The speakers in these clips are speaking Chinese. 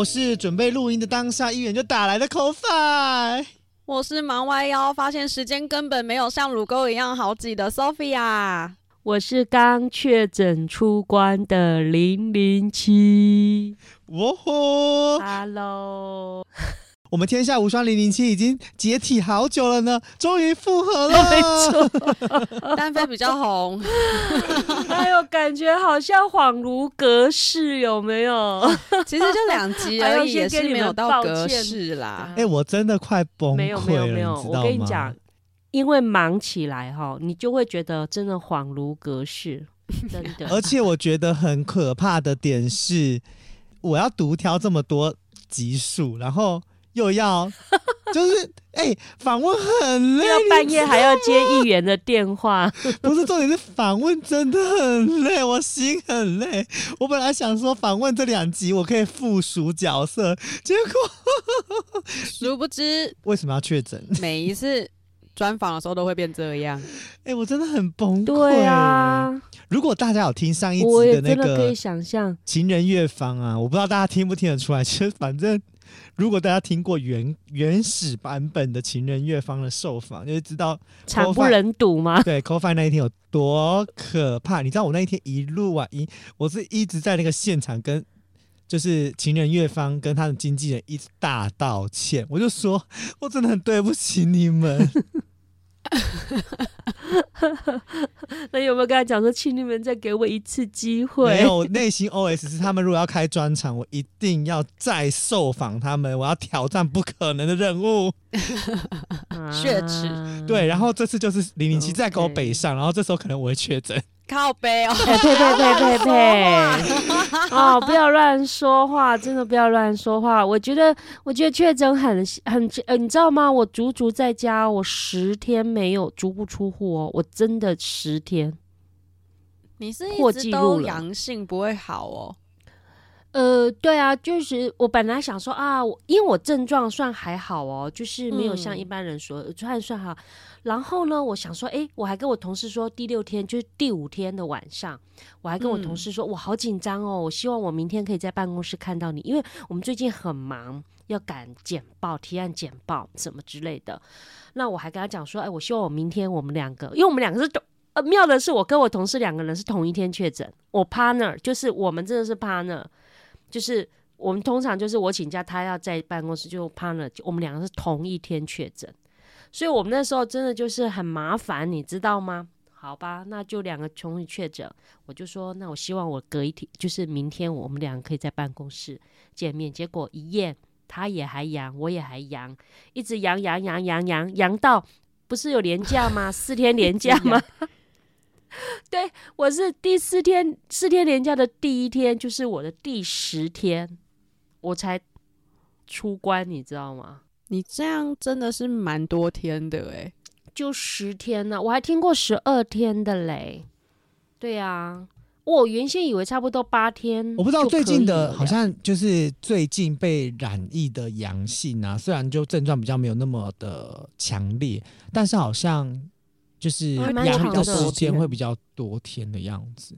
我是准备录音的当下，一眼就打来的 Ko-Fi。我是忙弯腰，发现时间根本没有像乳沟一样好挤的 Sophia。我是刚确诊出关的零零七。哦吼，Hello。我们天下无双零零七已经解体好久了呢，终于复合了。没错，单飞比较红。哎呦，感觉好像恍如隔世，有没有？其实就两集而已，也是没有到隔世啦。哎、欸，我真的快崩溃了。没有没有没有，我跟你讲，因为忙起来哈，你就会觉得真的恍如隔世，真的。而且我觉得很可怕的点是，我要独挑这么多集数，然后。又要 就是哎，访、欸、问很累，要半夜还要接议员的电话，不是重点是访问真的很累，我心很累。我本来想说访问这两集我可以附属角色，结果 殊不知为什么要确诊？每一次专访的时候都会变这样。哎、欸，我真的很崩溃。对啊，如果大家有听上一集的那个，可以想象情人乐坊啊，我不知道大家听不听得出来，其实反正。如果大家听过原原始版本的情人乐方的受访，就会知道惨不忍睹吗？对 c o f i 那一天有多可怕？你知道我那一天一路啊，一，我是一直在那个现场跟就是情人乐方跟他的经纪人一直大道歉，我就说我真的很对不起你们。那有没有跟他讲说，请你们再给我一次机会？没有，内心 OS 是他们如果要开专场，我一定要再受访他们，我要挑战不可能的任务。血池对，然后这次就是零零七再给我北上，然后这时候可能我会确诊。靠背哦！呸呸呸呸呸！哦，不要乱说话，真的不要乱说话。我觉得，我觉得确诊很很呃，你知道吗？我足足在家，我十天没有足不出户哦，我真的十天。你是一直都阳性不会好哦？呃，对啊，就是我本来想说啊，因为我症状算还好哦，就是没有像一般人说算、嗯、算好。然后呢，我想说，哎，我还跟我同事说，第六天就是第五天的晚上，我还跟我同事说，我好紧张哦，我希望我明天可以在办公室看到你，因为我们最近很忙，要赶简报、提案简报什么之类的。那我还跟他讲说，哎，我希望我明天我们两个，因为我们两个是呃妙的是，我跟我同事两个人是同一天确诊，我 partner 就是我们真的是 partner，就是我们通常就是我请假，他要在办公室就 partner，我们两个是同一天确诊。所以我们那时候真的就是很麻烦，你知道吗？好吧，那就两个同时确诊，我就说，那我希望我隔一天，就是明天我们两个可以在办公室见面。结果一验，他也还阳，我也还阳，一直阳阳阳阳阳阳到不是有连假吗？四天连假吗？对，我是第四天，四天连假的第一天，就是我的第十天，我才出关，你知道吗？你这样真的是蛮多天的哎，就十天呢，我还听过十二天的嘞。对啊，我原先以为差不多八天。我不知道最近的，好像就是最近被染疫的阳性啊，虽然就症状比较没有那么的强烈，但是好像就是阳的时间会比较多天的样子。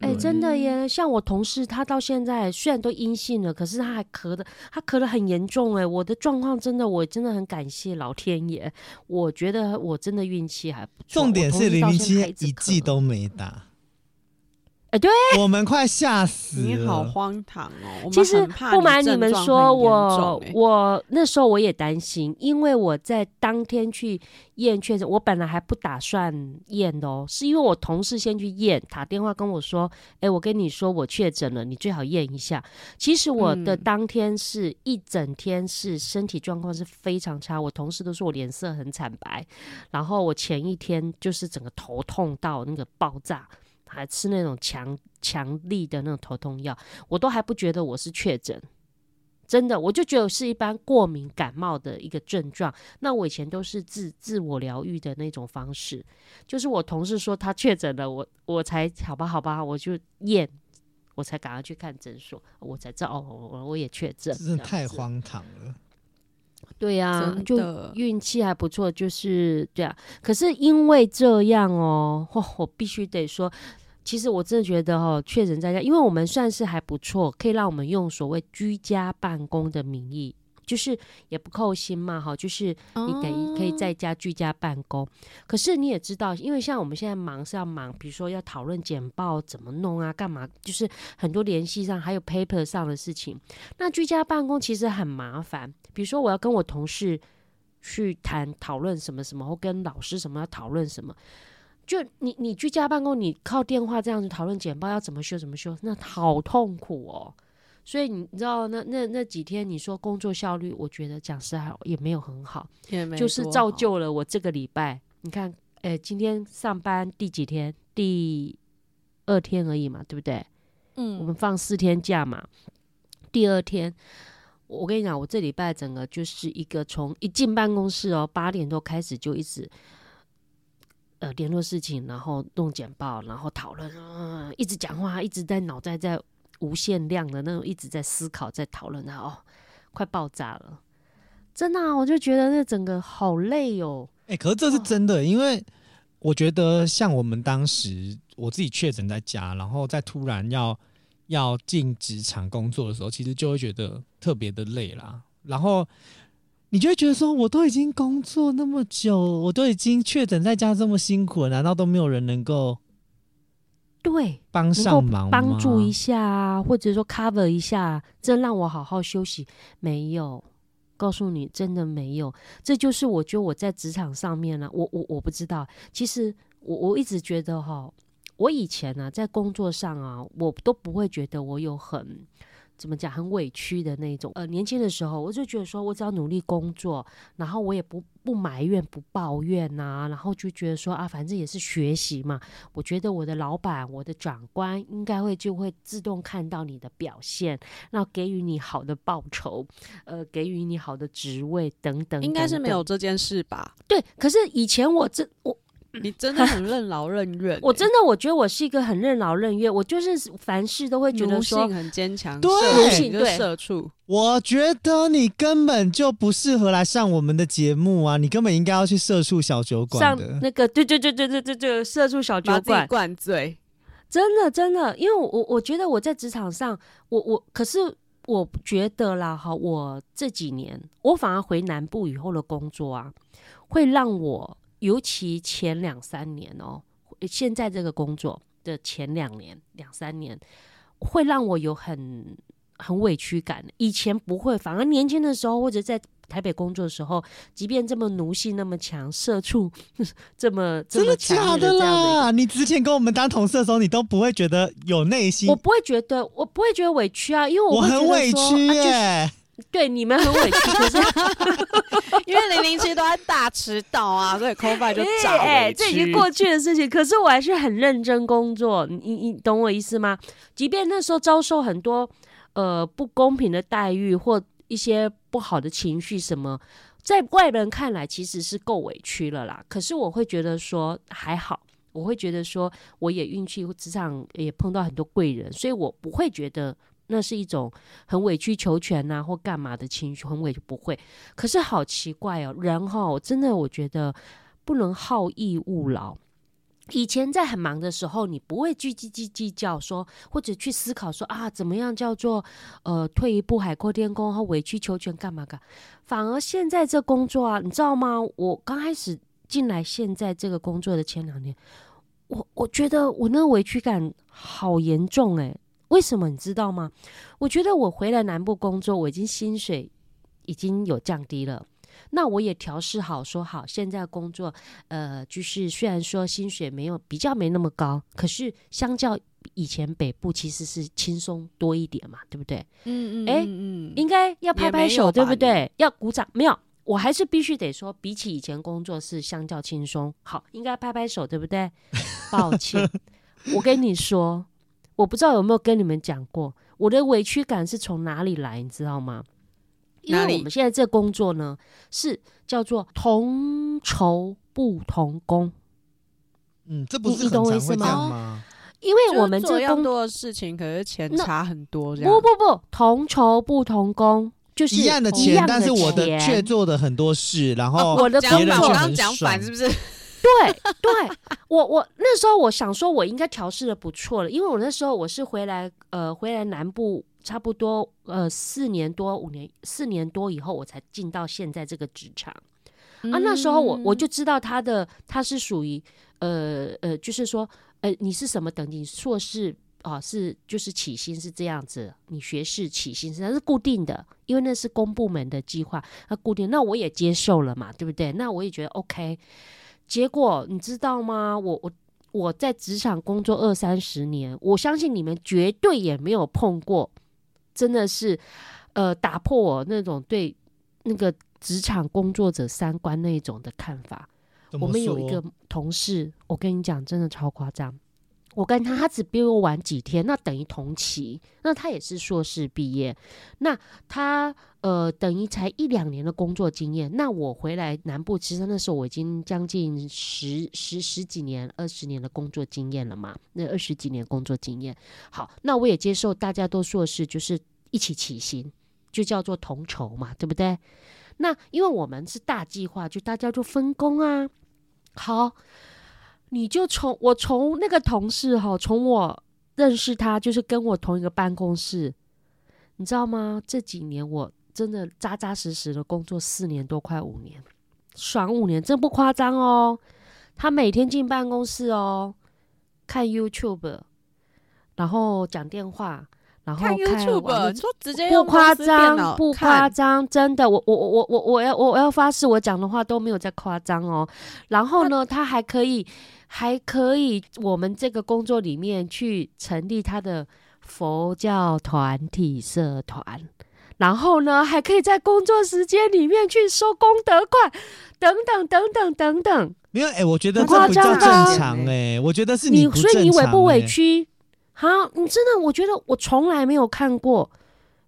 哎、欸，真的耶！像我同事，他到现在虽然都阴性了，可是他还咳的，他咳的很严重。哎，我的状况真的，我真的很感谢老天爷。我觉得我真的运气还不错。重点是零零七一剂都没打。哎，对，我们快吓死了，你好荒唐哦！其实不瞒你们说，我欸、我那时候我也担心，因为我在当天去验确诊，我本来还不打算验的哦，是因为我同事先去验，打电话跟我说：“哎，我跟你说我确诊了，你最好验一下。”其实我的当天是一整天是身体状况是非常差，我同事都说我脸色很惨白，然后我前一天就是整个头痛到那个爆炸。还吃那种强强力的那种头痛药，我都还不觉得我是确诊，真的，我就觉得是一般过敏感冒的一个症状。那我以前都是自自我疗愈的那种方式，就是我同事说他确诊了，我我才好吧好吧，我就验，我才赶快去看诊所，我才知道哦，我我也确诊，真的太荒唐了。对呀、啊，就运气还不错，就是对啊。可是因为这样哦，哦我必须得说，其实我真的觉得哦，确诊在家，因为我们算是还不错，可以让我们用所谓居家办公的名义。就是也不扣薪嘛，哈，就是你等于可以在家居家办公。Oh. 可是你也知道，因为像我们现在忙是要忙，比如说要讨论简报怎么弄啊，干嘛，就是很多联系上还有 paper 上的事情。那居家办公其实很麻烦，比如说我要跟我同事去谈讨论什么什么，或跟老师什么要讨论什么，就你你居家办公，你靠电话这样子讨论简报要怎么修怎么修，那好痛苦哦。所以你知道那那那几天你说工作效率，我觉得讲实话也没有很好，好就是造就了我这个礼拜。你看，哎、欸，今天上班第几天？第二天而已嘛，对不对？嗯，我们放四天假嘛。第二天，我跟你讲，我这礼拜整个就是一个从一进办公室哦，八点多开始就一直呃联络事情，然后弄简报，然后讨论，嗯，一直讲话，一直在脑袋在。无限量的那种，一直在思考，在讨论，它哦，快爆炸了！真的啊，我就觉得那整个好累哦。哎、欸，可是这是真的，哦，因为我觉得像我们当时我自己确诊在家，然后再突然要要进职场工作的时候，其实就会觉得特别的累啦。然后你就会觉得说，我都已经工作那么久，我都已经确诊在家这么辛苦了，难道都没有人能够？对，帮上忙，帮助一下啊，或者说 cover 一下，这让我好好休息。没有，告诉你，真的没有。这就是我觉得我在职场上面呢、啊，我我我不知道。其实我我一直觉得哈，我以前呢、啊、在工作上啊，我都不会觉得我有很。怎么讲，很委屈的那种。呃，年轻的时候，我就觉得说，我只要努力工作，然后我也不不埋怨、不抱怨呐、啊，然后就觉得说啊，反正也是学习嘛。我觉得我的老板、我的长官应该会就会自动看到你的表现，那给予你好的报酬，呃，给予你好的职位等等，等等。应该是没有这件事吧？对，可是以前我这我。你真的很任劳任怨、欸，我真的我觉得我是一个很任劳任怨，我就是凡事都会觉得说很坚强，对，奴性对社畜。我觉得你根本就不适合来上我们的节目啊，你根本应该要去社畜小酒馆的上那个，对对对对对对对，社畜小酒馆灌醉，真的真的，因为我我觉得我在职场上，我我可是我觉得啦哈，我这几年我反而回南部以后的工作啊，会让我。尤其前两三年哦，现在这个工作的前两年、两三年，会让我有很很委屈感。以前不会，反而年轻的时候或者在台北工作的时候，即便这么奴性那么强，社畜 这么这么强的这样的，真的假的啦？你之前跟我们当同事的时候，你都不会觉得有内心？我不会觉得，我不会觉得委屈啊，因为我，我很委屈耶。啊就是对你们很委屈，可是 因为零零七都在大迟到啊，所以 Coffee 就找委屈。哎、欸，这已经过去的事情，可是我还是很认真工作。你你懂我意思吗？即便那时候遭受很多呃不公平的待遇或一些不好的情绪什么，在外人看来其实是够委屈了啦。可是我会觉得说还好，我会觉得说我也运气，职场也碰到很多贵人，所以我不会觉得。那是一种很委曲求全呐、或干嘛的情绪，很委屈不会。可是好奇怪哦，人哈，真的我觉得不能好逸恶劳。以前在很忙的时候，你不会去斤斤计较说，或者去思考说啊，怎么样叫做呃退一步海阔天空，和委曲求全干嘛干。反而现在这工作啊，你知道吗？我刚开始进来现在这个工作的前两年，我我觉得我那个委屈感好严重哎、为什么你知道吗？我觉得我回来南部工作，我已经薪水已经有降低了，那我也调试好说好，现在工作呃，就是虽然说薪水没有比较没那么高，可是相较以前北部其实是轻松多一点嘛，对不对？嗯嗯，哎、嗯，应该要拍拍手，对不对？要鼓掌，没有。我还是必须得说，比起以前工作是相较轻松，好，应该拍拍手，对不对？抱歉，我跟你说，我不知道有没有跟你们讲过，我的委屈感是从哪里来，你知道吗？因为我们现在这工作呢，是叫做同酬不同工。嗯，这不是很常会这样吗？因为我们这工作多的事情，可是钱差很多，这样不不不，同酬不同工。就是一样的钱，但是我的却做的很多事，然后我的工作刚刚讲反是不是？对对，我我那时候我想说，我应该调试的不错了，因为我那时候我是回来呃回来南部差不多呃四年多五年四年多以后，我才进到现在这个职场、嗯、啊。那时候我我就知道他的他是属于呃呃，就是说呃你是什么等级硕士。哦，是就是起薪是这样子，你学士起薪是它是固定的，因为那是公部门的计划，它固定。那我也接受了嘛，对不对？那我也觉得 OK。结果你知道吗？我我我在职场工作二三十年，我相信你们绝对也没有碰过，真的是呃打破我那种对那个职场工作者三观那一种的看法。我们有一个同事，我跟你讲，真的超夸张。我跟他，他只比我晚几天，那等于同期。那他也是硕士毕业，那他呃等于才一两年的工作经验。那我回来南部，其实那时候我已经将近十十十几年、二十年的工作经验了嘛。那二十几年工作经验，好，那我也接受大家都硕士，就是一起起薪，就叫做同酬嘛，对不对？那因为我们是大计划，就大家就分工啊。好。你就从我从那个同事哈，从我认识他就是跟我同一个办公室，你知道吗？这几年我真的扎扎实实的工作四年多，快五年，爽五年，真不夸张哦。他每天进办公室哦，看 YouTube，然后讲电话。然后看 YouTube，你说直接不夸张，不夸张，真的，我我我我我要我要发誓，我讲的话都没有在夸张哦。然后呢，他还可以还可以，我们这个工作里面去成立他的佛教团体社团，然后呢，还可以在工作时间里面去收功德款，等等等等等等。没有哎，我觉得这比较正常哎，我觉得是你，所以你委不委屈？好，你真的，我觉得我从来没有看过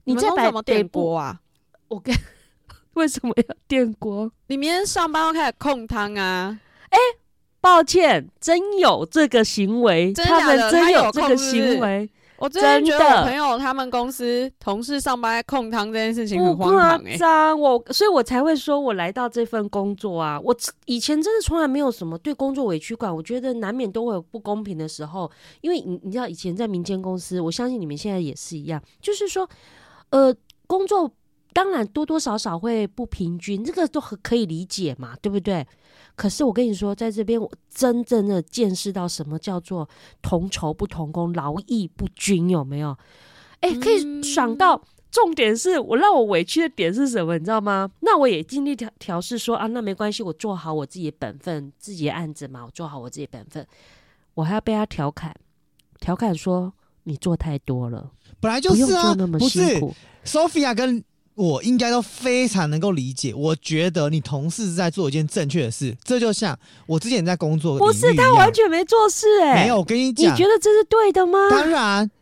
你在摆电锅啊！我跟 为什么要电锅？你明天上班要开始控汤啊！哎、欸，抱歉，真有这个行为，真的的？他们真有这个行为。我真的觉得我朋友他们公司同事上班在控汤这件事情很荒唐哎、欸，我所以，我才会说我来到这份工作啊，我以前真的从来没有什么对工作委屈感，我觉得难免都会有不公平的时候，因为你你知道以前在民间公司，我相信你们现在也是一样，就是说，呃，工作当然多多少少会不平均，这个都很可以理解嘛，对不对？可是我跟你说，在这边我真正的见识到什么叫做同酬不同工，劳逸不均，有没有？哎、欸，可以爽到。重点是我让我委屈的点是什么，你知道吗？那我也尽力调调试说啊，那没关系，我做好我自己的本分，自己的案子嘛，我做好我自己的本分。我还要被他调侃，调侃说你做太多了，本来就是啊，不用做那么辛苦。Sophia 跟我应该都非常能够理解。我觉得你同事是在做一件正确的事，这就像我之前在工作，不是他完全没做事哎、欸，没有。我跟你讲，你觉得这是对的吗？当然，我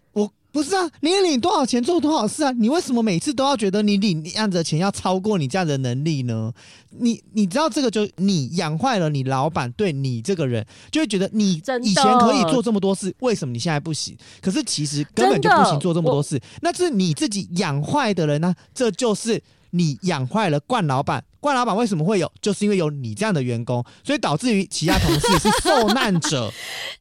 不是啊。你领多少钱做多少事啊？你为什么每次都要觉得你领这样子的钱要超过你这样的能力呢？你你知道这个就你养坏了你老板对你这个人，就会觉得你以前可以做这么多事，为什么你现在不行？可是其实根本就不行做这么多事，那是你自己养坏的人呢、啊。这就是你养坏了冠老板冠老板为什么会有？就是因为有你这样的员工，所以导致于其他同事是受难者。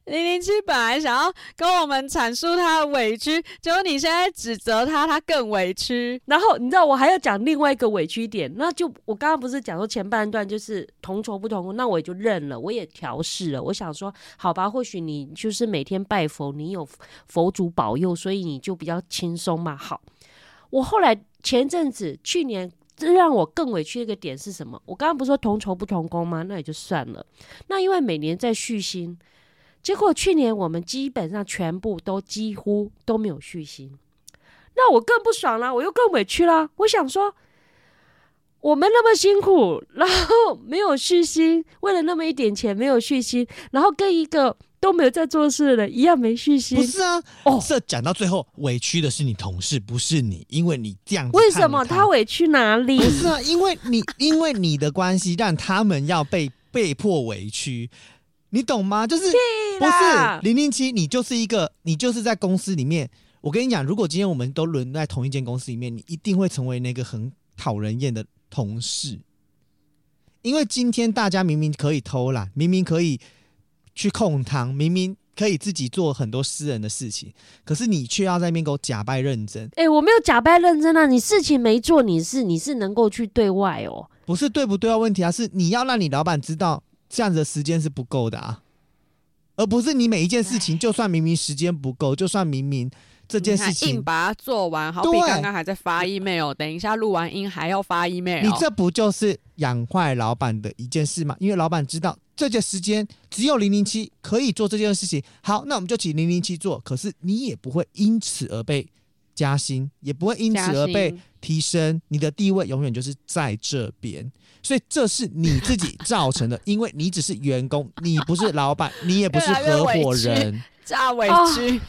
零零七本来想要跟我们阐述他的委屈，结果你现在指责他，他更委屈。然后你知道我还要讲另外一个委屈点，那就我刚刚不是讲说前半段就是同仇不同工，那我也就认了，我也调试了。我想说，好吧，或许你就是每天拜佛，你有佛祖保佑，所以你就比较轻松嘛。好，我后来前阵子去年。这让我更委屈的一个点是什么？我刚刚不是说同酬不同工吗？那也就算了。那因为每年在续薪，结果去年我们基本上全部都几乎都没有续薪，那我更不爽了，我又更委屈了。我想说，我们那么辛苦，然后没有续薪，为了那么一点钱没有续薪，然后跟一个。都没有在做事的，一样没信心。不是啊，哦，这讲到最后，委屈的是你同事，不是你，因为你这样子。为什么他委屈哪里？不是啊，因为你 因为你的关系，让他们要被被迫委屈，你懂吗？就是不是零零七，你就是一个，你就是在公司里面。我跟你讲，如果今天我们都轮在同一间公司里面，你一定会成为那个很讨人厌的同事，因为今天大家明明可以偷懒，明明可以。去控糖，明明可以自己做很多私人的事情，可是你却要在那边给我假扮认真。哎、欸，我没有假扮认真啊，你事情没做，你是你是能够去对外哦，不是对不对啊？问题啊，是你要让你老板知道这样子的时间是不够的啊，而不是你每一件事情，就算明明时间不够，就算明明。这件事情硬把它做完，好比刚刚还在发 email，等一下录完音还要发 email，你这不就是养坏老板的一件事吗？因为老板知道这件时间只有零零七可以做这件事情，好，那我们就请零零七做。可是你也不会因此而被加薪，也不会因此而被提升，你的地位永远就是在这边。所以这是你自己造成的，因为你只是员工，你不是老板，你也不是合伙人。大委屈，哦，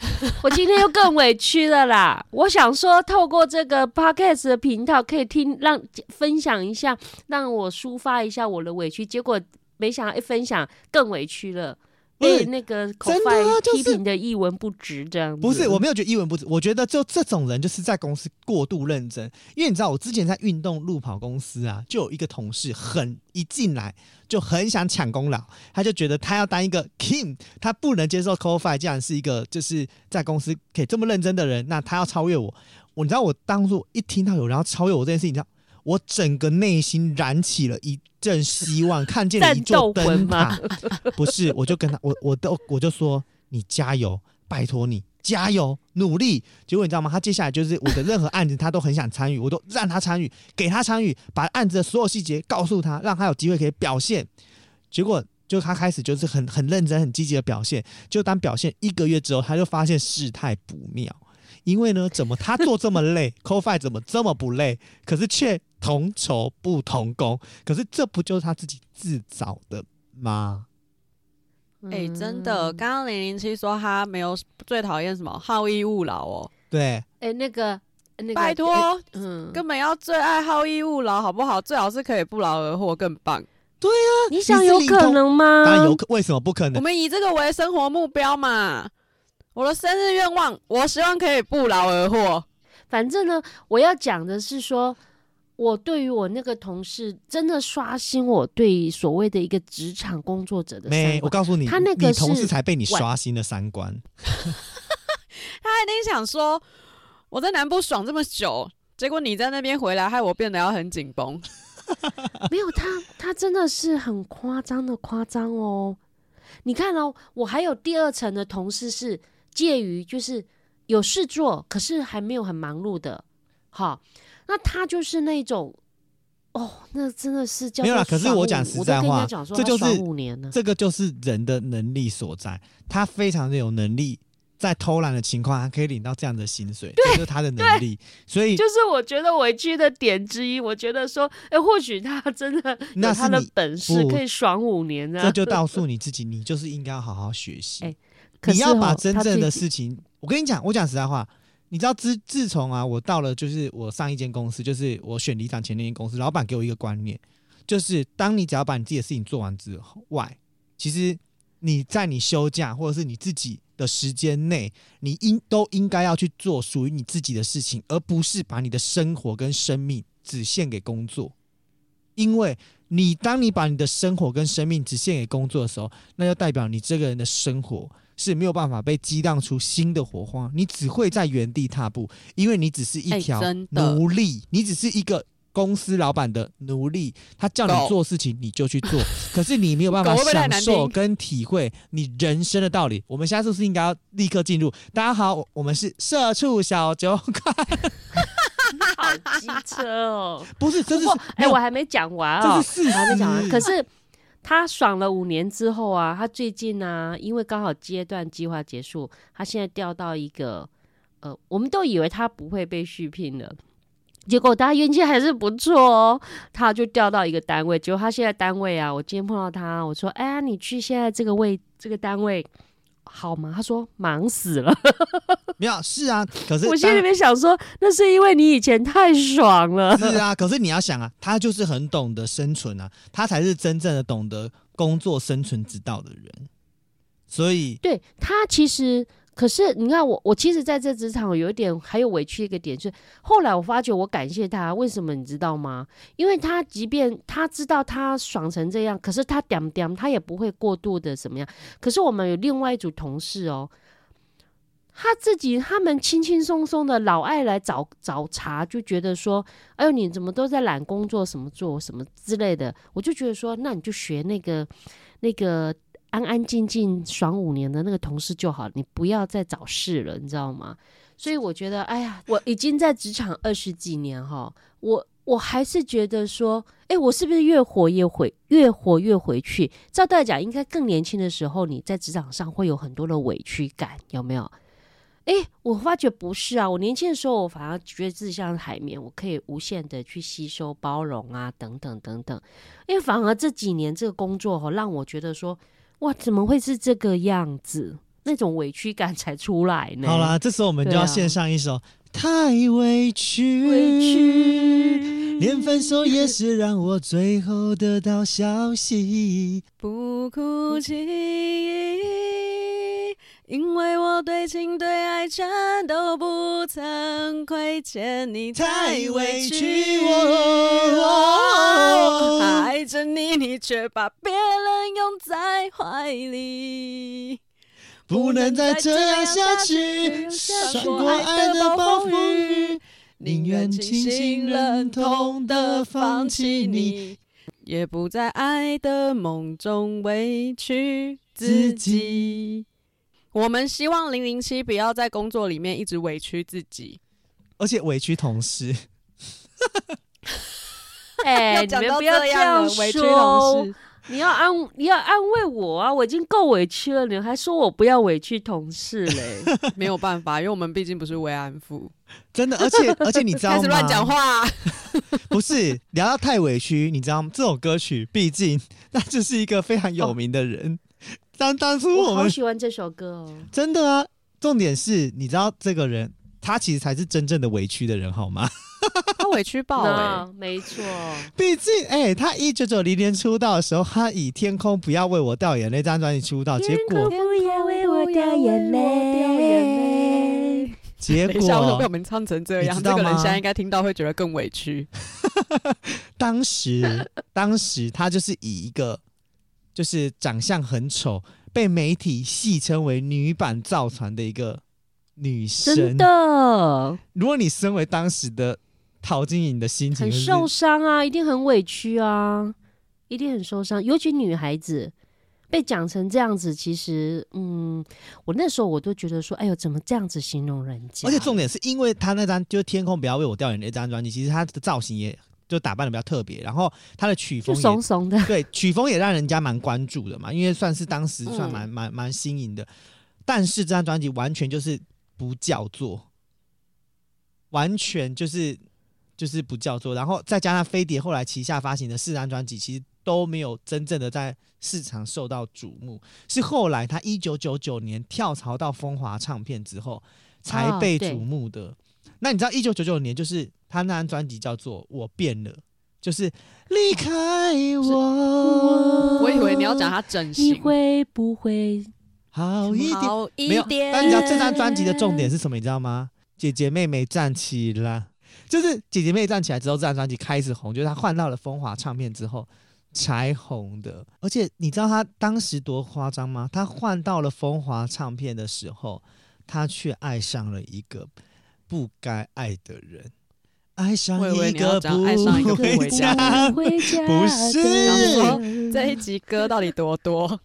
我今天又更委屈了啦！我想说，透过这个 podcast 的频道，可以听让分享一下，让我抒发一下我的委屈。结果没想到一分享更委屈了。被那个口外批评的一文不值，这样子不是？我没有觉得一文不值，我觉得就这种人就是在公司过度认真。因为你知道，我之前在运动路跑公司啊，就有一个同事很一进来就很想抢功劳，他就觉得他要当一个 king，他不能接受 Coffee 这样是一个就是在公司可以这么认真的人，那他要超越我。我你知道，我当初一听到有人要超越我这件事情，你知道，我整个内心燃起了一。阵希望看见了一座灯塔，不是，我就跟他，我我都我就说你加油，拜托你加油努力。结果你知道吗？他接下来就是我的任何案子，他都很想参与，我都让他参与，给他参与，把案子的所有细节告诉他，让他有机会可以表现。结果就他开始就是很很认真、很积极的表现。就当表现一个月之后，他就发现事态不妙。因为呢，怎么他做这么累，Co-Fi 怎么这么不累，可是却同酬不同工，可是这不就是他自己自找的吗？哎、欸，真的，刚刚零零七说他没有最讨厌什么好逸恶劳哦。对，哎、欸，那个，那个、拜托、欸，嗯，根本要最爱好逸恶劳，好不好？最好是可以不劳而获，更棒。对、啊，你想有可能吗？当然有可，为什么不可能？我们以这个为生活目标嘛。我的生日愿望，我希望可以不劳而获。反正呢，我要讲的是说，我对于我那个同事，真的刷新我对所谓的一个职场工作者的三观。没，我告诉你，他那个你同事才被你刷新了三观。他一定想说，我在南部爽这么久，结果你在那边回来，害我变得要很紧绷。没有他，他真的是很夸张的夸张哦。你看哦，我还有第二层的同事是。介于就是有事做，可是还没有很忙碌的，好，那他就是那种，哦，那真的是叫没有啦。可是我讲实在话，这就是五年了，这个就是人的能力所在。他非常的有能力，在偷懒的情况下可以领到这样的薪水，这就是他的能力。所以就是我觉得委屈的点之一，我觉得说，哎、欸，或许他真的那他的本事可以爽五年呢。这就告诉 你自己，你就是应该要好好学习。欸你要把真正的事情，我跟你讲，我讲实在话，你知道自自从啊，我到了就是我上一间公司，就是我选里长前那间公司，老板给我一个观念，就是当你只要把你自己的事情做完之后，外，其实你在你休假或者是你自己的时间内，你应都应该要去做属于你自己的事情，而不是把你的生活跟生命只献给工作。因为你当你把你的生活跟生命只献给工作的时候，那就代表你这个人的生活是没有办法被激荡出新的火花，你只会在原地踏步，因为你只是一条奴隶，你只是一个。公司老板的奴隶，他叫你做事情你就去做，可是你没有办法享受跟体会你人生的道理。我们现在是不是应该要立刻进入？大家好，我们是社畜小酒馆，好机车哦！不是，这是哎、欸，我还没讲完啊、哦，这是还没讲完。可是他爽了五年之后啊，他最近呢、因为刚好阶段计划结束，他现在调到一个呃，我们都以为他不会被续聘了。结果他运气还是不错哦，他就调到一个单位。结果他现在单位啊，我今天碰到他，我说：“哎呀，你去现在这个位这个单位好吗？”他说：“忙死了。”没有，是啊，可是我心里面想说，那是因为你以前太爽了。是啊，可是你要想啊，他就是很懂得生存啊，他才是真正的懂得工作生存之道的人。所以，对他其实。可是你看我，我其实在这职场有一点还有委屈一个点，是后来我发觉我感谢他，为什么你知道吗？因为他即便他知道他爽成这样，可是他点点他也不会过度的怎么样。可是我们有另外一组同事哦，他自己他们轻轻松松的老爱来找找茬，就觉得说，哎呦你怎么都在懒工作，什么做什么之类的，我就觉得说，那你就学那个那个。安安静静爽五年的那个同事就好，你不要再找事了，你知道吗？所以我觉得，哎呀，我已经在职场二十几年哈，我我还是觉得说，哎，我是不是越活越回，越活越回去？照道理讲，应该更年轻的时候，你在职场上会有很多的委屈感，有没有？哎，我发觉不是啊，我年轻的时候，我反而觉得自己像海绵，我可以无限的去吸收、包容啊，等等等等。因为反而这几年这个工作哈，让我觉得说。哇，怎么会是这个样子？那种委屈感才出来呢。好啦，这时候我们就要献上一首《啊、太委屈》，委屈，连分手也是让我最后得到消息，不哭泣，因为我对情对爱全都不曾亏欠你，太委屈我，爱着你，你却把别人拥在怀里，不能再这样下去，穿过爱的暴风雨，宁愿清醒忍痛的放弃你，也不在爱的梦中委屈自己。我们希望零零七不要在工作里面一直委屈自己，而且委屈同事。哎、欸，你们不要这样委屈同事。你要安，你要安慰我啊！我已经够委屈了，你还说我不要委屈同事嘞？没有办法，因为我们毕竟不是慰安妇，真的。而且而且你知道吗？开始乱讲话，不是聊到太委屈，你知道吗？这首歌曲毕竟那就是一个非常有名的人。哦、当当初我们我好喜欢这首歌哦，真的啊！重点是你知道这个人，他其实才是真正的委屈的人，好吗？他委屈爆了、欸，没错。毕竟，哎、欸，他一九九零年出道的时候，他以《天空不要为我掉眼泪》这张专辑出道，结果不要为我掉眼泪，结果为什么被我们唱成这样？这个人现在应该听到会觉得更委屈。当时，当时他就是以一个就是长相很丑，被媒体戏称为女版造船的一个女生。真的，如果你身为当时的。陶晶莹的心情很受伤啊，一定很委屈啊，一定很受伤。尤其女孩子被讲成这样子，其实，嗯，我那时候我都觉得说，哎呦，怎么这样子形容人家？而且重点是因为她那张就是《天空不要为我掉眼泪》这张专辑，其实她的造型也就打扮的比较特别，然后他的曲风怂怂的，对，曲风也让人家蛮关注的嘛，因为算是当时算蛮蛮蛮新颖的。但是这张专辑完全就是不叫做，完全就是。就是不叫做，然后再加上飞碟后来旗下发行的四张专辑，其实都没有真正的在市场受到瞩目。是后来他一九九九年跳槽到风华唱片之后才被瞩目的。哦、那你知道一九九九年就是他那张专辑叫做《我变了》，就是离开我。我以为你要讲他整形，你会不会好一点？好一点。没有。但你知道这张专辑的重点是什么？你知道吗？姐姐妹妹站起来。就是姐姐妹站起来之后，这张专辑开始红，就是她换到了风华唱片之后才红的。而且你知道她当时多夸张吗？她换到了风华唱片的时候，她却爱上了一个不该爱的人。爱上一个不爱上一回家，不是这一集歌到底多多？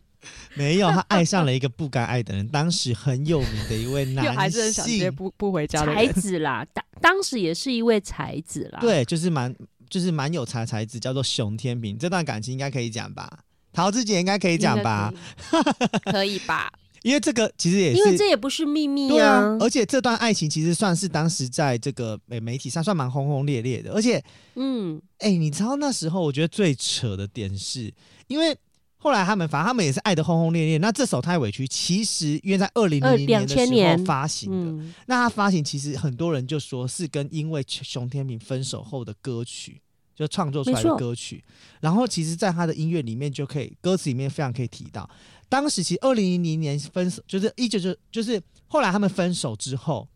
没有，他爱上了一个不该爱的人。当时很有名的一位男性，还是很想接不不回家的才子啦。当当时也是一位才子啦。对，就是蛮就是蛮有才才子，叫做熊天平。这段感情应该可以讲吧？桃子姐应该可以讲吧？可以，可以吧？因为这个其实也是，因为这也不是秘密啊。对啊，而且这段爱情其实算是当时在这个媒媒体上算蛮轰轰烈烈的。而且，嗯，哎、欸，你知道那时候我觉得最扯的点是，因为后来他们反正他们也是爱的轰轰烈烈。那这首太委屈，其实因为在二零零零年的时候发行的，嗯、那他发行其实很多人就说是跟因为熊天平分手后的歌曲，就创作出来的歌曲。然后其实，在他的音乐里面就可以，歌词里面非常可以提到。当时其实二零零零年分手，就是一九九，就是后来他们分手之后，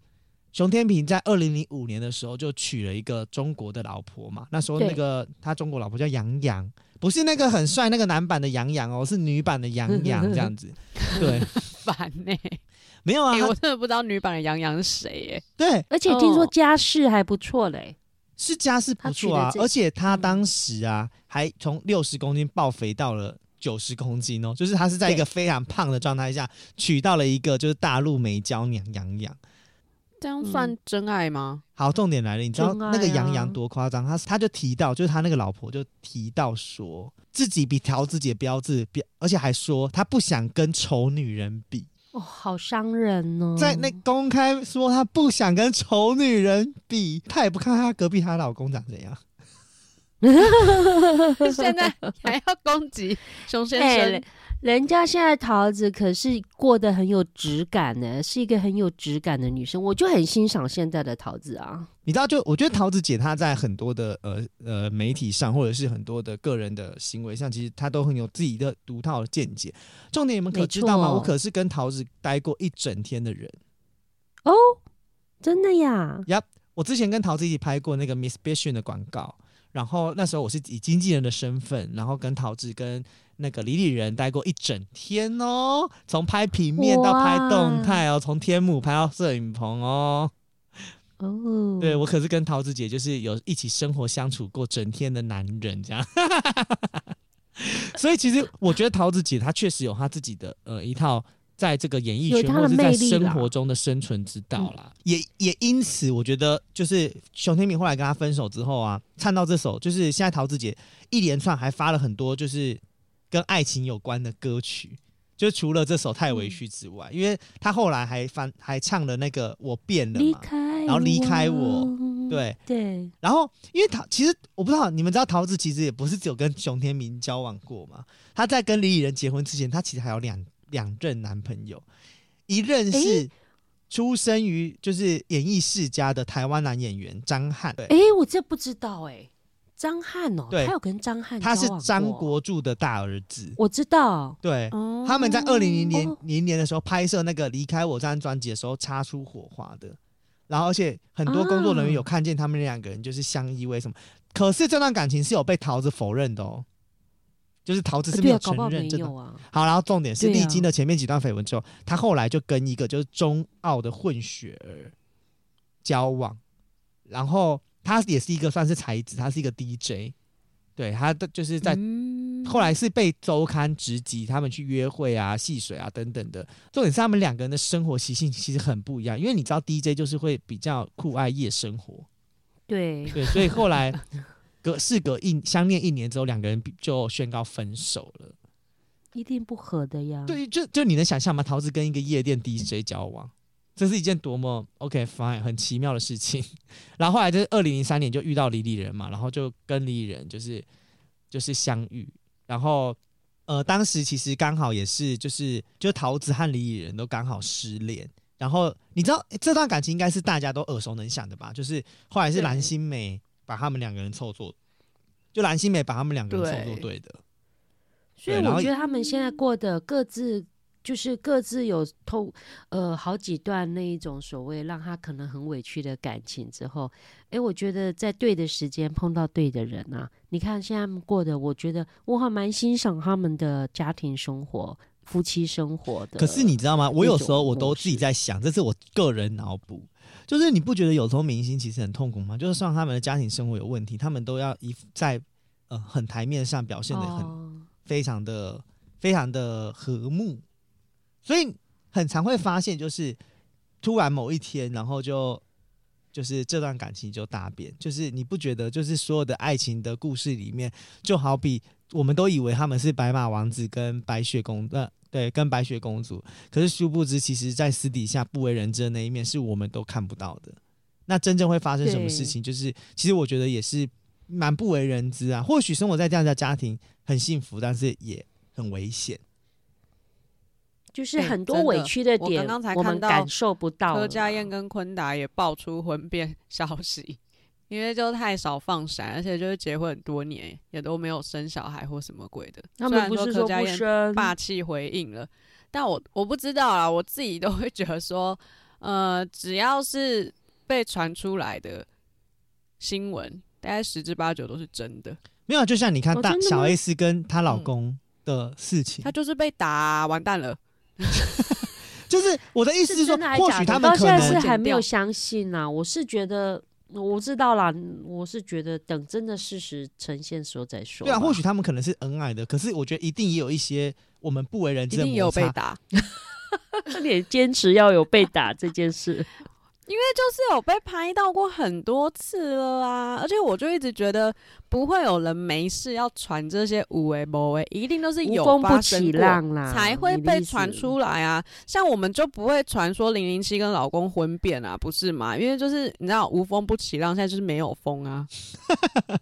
熊天平在二零零五年的时候就娶了一个中国的老婆嘛。那时候那个他中国老婆叫杨洋，不是那个很帅那个男版的杨洋哦，是女版的杨洋 这样子。对，烦呢、欸？没有啊、欸，我真的不知道女版的杨洋是谁耶。对，而且听说家世还不错嘞，是家世不错啊，而且他当时啊还从六十公斤爆肥到了。九十公斤哦，就是他是在一个非常胖的状态下娶到了一个就是大陆美娇娘杨洋，这样算真爱吗？好，重点来了，你知道那个杨洋多夸张？他他就提到，就是他那个老婆就提到说自己比调自己的标志，标，而且还说他不想跟丑女人比。哦，好伤人哦，在那公开说他不想跟丑女人比，他也不看他隔壁他老公长怎样。现在还要攻击熊先生、欸？人家现在桃子可是过得很有质感呢，是一个很有质感的女生，我就很欣赏现在的桃子啊。你知道，就我觉得桃子姐她在很多的呃呃媒体上，或者是很多的个人的行为上，其实她都很有自己的独套的见解。重点你们可知道吗？我可是跟桃子待过一整天的人哦，真的呀？呀，我之前跟桃子一起拍过那个 Miss Bition 的广告。然后那时候我是以经纪人的身份，然后跟陶子跟那个李李仁待过一整天哦，从拍平面到拍动态哦，从天幕拍到摄影棚哦。哦，对，我可是跟桃子姐就是有一起生活相处过整天的男人这样。所以其实我觉得桃子姐她确实有她自己的呃一套。在这个演艺圈或者是在生活中的生存之道啦，嗯、也也因此，我觉得就是熊天明后来跟他分手之后啊，唱到这首，就是现在桃子姐一连串还发了很多就是跟爱情有关的歌曲，就除了这首太委屈之外，嗯、因为他后来还翻还唱了那个我变了嘛，然后离开我，对。对，然后因为陶其实我不知道你们知道桃子其实也不是只有跟熊天明交往过嘛，他在跟李以仁结婚之前，他其实还有两。两任男朋友，一任是出生于就是演艺世家的台湾男演员张翰。哎、欸，我这不知道哎、欸，张翰哦，对，他有跟张翰，他是张国柱的大儿子。我知道，对，哦、他们在二零零年零年的时候拍摄那个《离开我》这张专辑的时候擦出火花的，然后而且很多工作人员有看见他们两个人就是相依为什么？啊、可是这段感情是有被桃子否认的哦。就是桃子是没有承认，真的。好，然后重点是历经了前面几段绯闻之后，他后来就跟一个就是中澳的混血儿交往，然后他也是一个算是才子，他是一个 DJ，对，他的就是在后来是被周刊直击，他们去约会啊、戏水啊等等的。重点是他们两个人的生活习性其实很不一样，因为你知道 DJ 就是会比较酷爱夜生活，对对，所以后来。隔事隔一相恋一年之后，两个人就宣告分手了，一定不合的呀。对，就就你能想象吗？桃子跟一个夜店 DJ 交往，这是一件多么 OK fine 很奇妙的事情。然后后来就是二零零三年就遇到李李仁嘛，然后就跟李李仁就是就是相遇，然后呃当时其实刚好也是就是就桃子和李李仁都刚好失恋，然后你知道这段感情应该是大家都耳熟能详的吧？就是后来是蓝心湄。把他们两个人凑作，就蓝心湄把他们两个人凑作对的，所以我觉得他们现在过得各自就是各自有透呃好几段那一种所谓让他可能很委屈的感情之后，哎，我觉得在对的时间碰到对的人啊，你看现在他们过的，我觉得我还蛮欣赏他们的家庭生活、夫妻生活的。可是你知道吗？我有时候我都自己在想，这是我个人脑补，就是你不觉得有时候明星其实很痛苦吗？就是算他们的家庭生活有问题，他们都要一在呃很台面上表现的很、哦、非常的非常的和睦。所以很常会发现，就是突然某一天，然后就就是这段感情就大变。就是你不觉得，就是所有的爱情的故事里面，就好比我们都以为他们是白马王子跟白雪公呃对，跟白雪公主，可是殊不知，其实在私底下不为人知的那一面，是我们都看不到的。那真正会发生什么事情，就是其实我觉得也是蛮不为人知啊。或许生活在这样的家庭很幸福，但是也很危险。就是很多委屈的点，刚刚才我们感受不到。柯佳燕跟坤达也爆出婚变消息，因为就太少放闪，而且就是结婚很多年也都没有生小孩或什么鬼的。他们不是说不生，霸气回应了，但我我不知道啊，我自己都会觉得说，呃，只要是被传出来的新闻，大概十之八九都是真的。没有，就像你看大小 S 跟她老公的事情，她、嗯、就是被打、啊、完蛋了。就是我的意思是说，是或许他们到现在是还没有相信呐。我是觉得，我知道啦，我是觉得等真的事实呈现时候再说。对啊，或许他们可能是恩爱的，可是我觉得一定也有一些我们不为人知的摩擦。一定有被打，他也坚持要有被打这件事。因为就是有被拍到过很多次了啊，而且我就一直觉得不会有人没事要传这些无为不为，一定都是有风不起浪啦才会被传出来啊。像我们就不会传说零零七跟老公婚变啊，不是吗？因为就是你知道无风不起浪，现在就是没有风啊。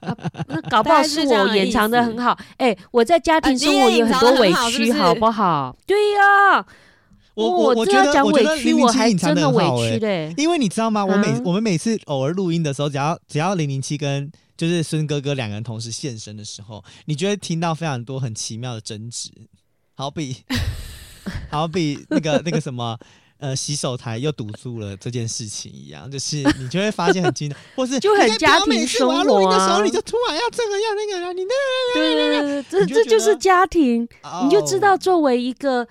啊那搞不好是我掩藏的很好，哎、欸，我在家庭生活有很多委屈，好不好？对呀、啊。我我我觉得我觉得零零七隐藏的很好哎、欸，因为你知道吗？我每、啊、我们每次偶尔录音的时候，只要只要零零七跟就是孙哥哥两个人同时现身的时候，你就会听到非常多很奇妙的争执，好比 好比那个那个什么呃洗手台又堵住了这件事情一样，就是你就会发现很惊，或是 就很家庭生活啊。录音的时候你就突然要这个要那个，你那对对对，这这就是家庭，你就知道作为一个。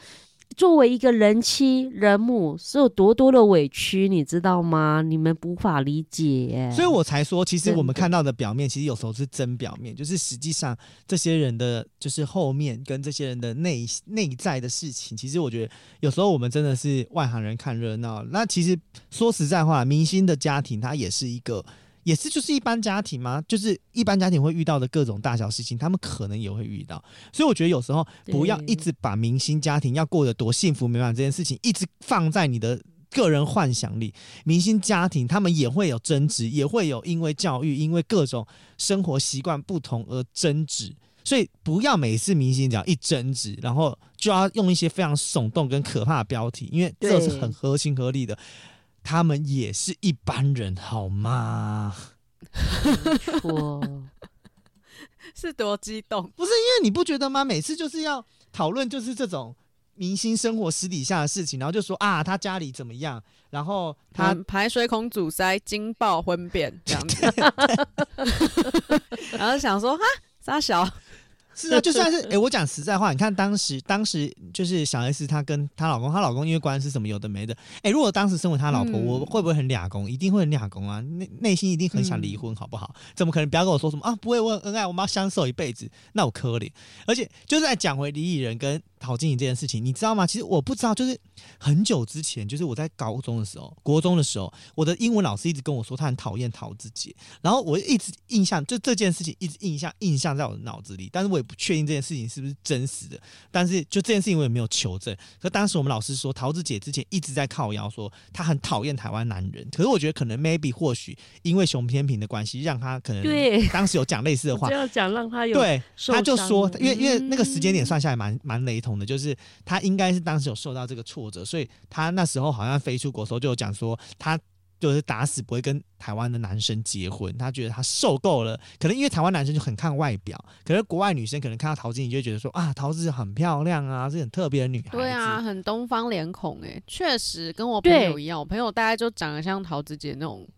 作为一个人妻人母，是有多多的委屈，你知道吗？你们无法理解，所以我才说，其实我们看到的表面，其实有时候是真表面，就是实际上这些人的就是后面跟这些人的内内在的事情，其实我觉得有时候我们真的是外行人看热闹。那其实说实在话，明星的家庭他也是一个。也是就是一般家庭吗？就是一般家庭会遇到的各种大小事情，他们可能也会遇到。所以我觉得有时候不要一直把明星家庭要过得多幸福美满这件事情，一直放在你的个人幻想里。明星家庭他们也会有争执，也会有因为教育、因为各种生活习惯不同而争执。所以不要每次明星只要一争执，然后就要用一些非常耸动跟可怕的标题，因为这是很合情合理的。他们也是一般人，好吗？我，是多激动？不是因为你不觉得吗？每次就是要讨论，就是这种明星生活私底下的事情，然后就说啊，他家里怎么样，然后他、嗯、排水孔阻塞，惊爆婚变这样子，然后想说哈，傻小。是啊，就算是哎、欸，我讲实在话，你看当时，当时就是小 S 她跟她老公，她老公因为官司什么有的没的，哎、欸，如果当时身为她老婆，嗯、我会不会很俩公？一定会很俩公啊，内内心一定很想离婚，好不好？怎么可能？不要跟我说什么啊，不会，我很恩爱，我们要相守一辈子，那我可怜。而且就是在讲回李李仁跟。陶晶莹这件事情，你知道吗？其实我不知道，就是很久之前，就是我在高中的时候、国中的时候，我的英文老师一直跟我说他很讨厌陶子姐，然后我一直印象就这件事情一直印象印象在我的脑子里，但是我也不确定这件事情是不是真实的。但是就这件事情我也没有求证。可当时我们老师说陶子姐之前一直在靠腰说她很讨厌台湾男人，可是我觉得可能 maybe 或许因为熊天平的关系，让他可能对当时有讲类似的话，要讲让他有对他就说，因为因为那个时间点算下来蛮蛮雷同的，就是他。应该是当时有受到这个挫折，所以他那时候好像飞出国的时候就有讲说，他就是打死不会跟台湾的男生结婚，他觉得他受够了。可能因为台湾男生就很看外表，可是国外女生可能看到陶晶莹就会觉得说啊，陶子很漂亮啊，是很特别的女孩。对啊，很东方脸孔哎，确实跟我朋友一样，我朋友大概就长得像陶子姐那种，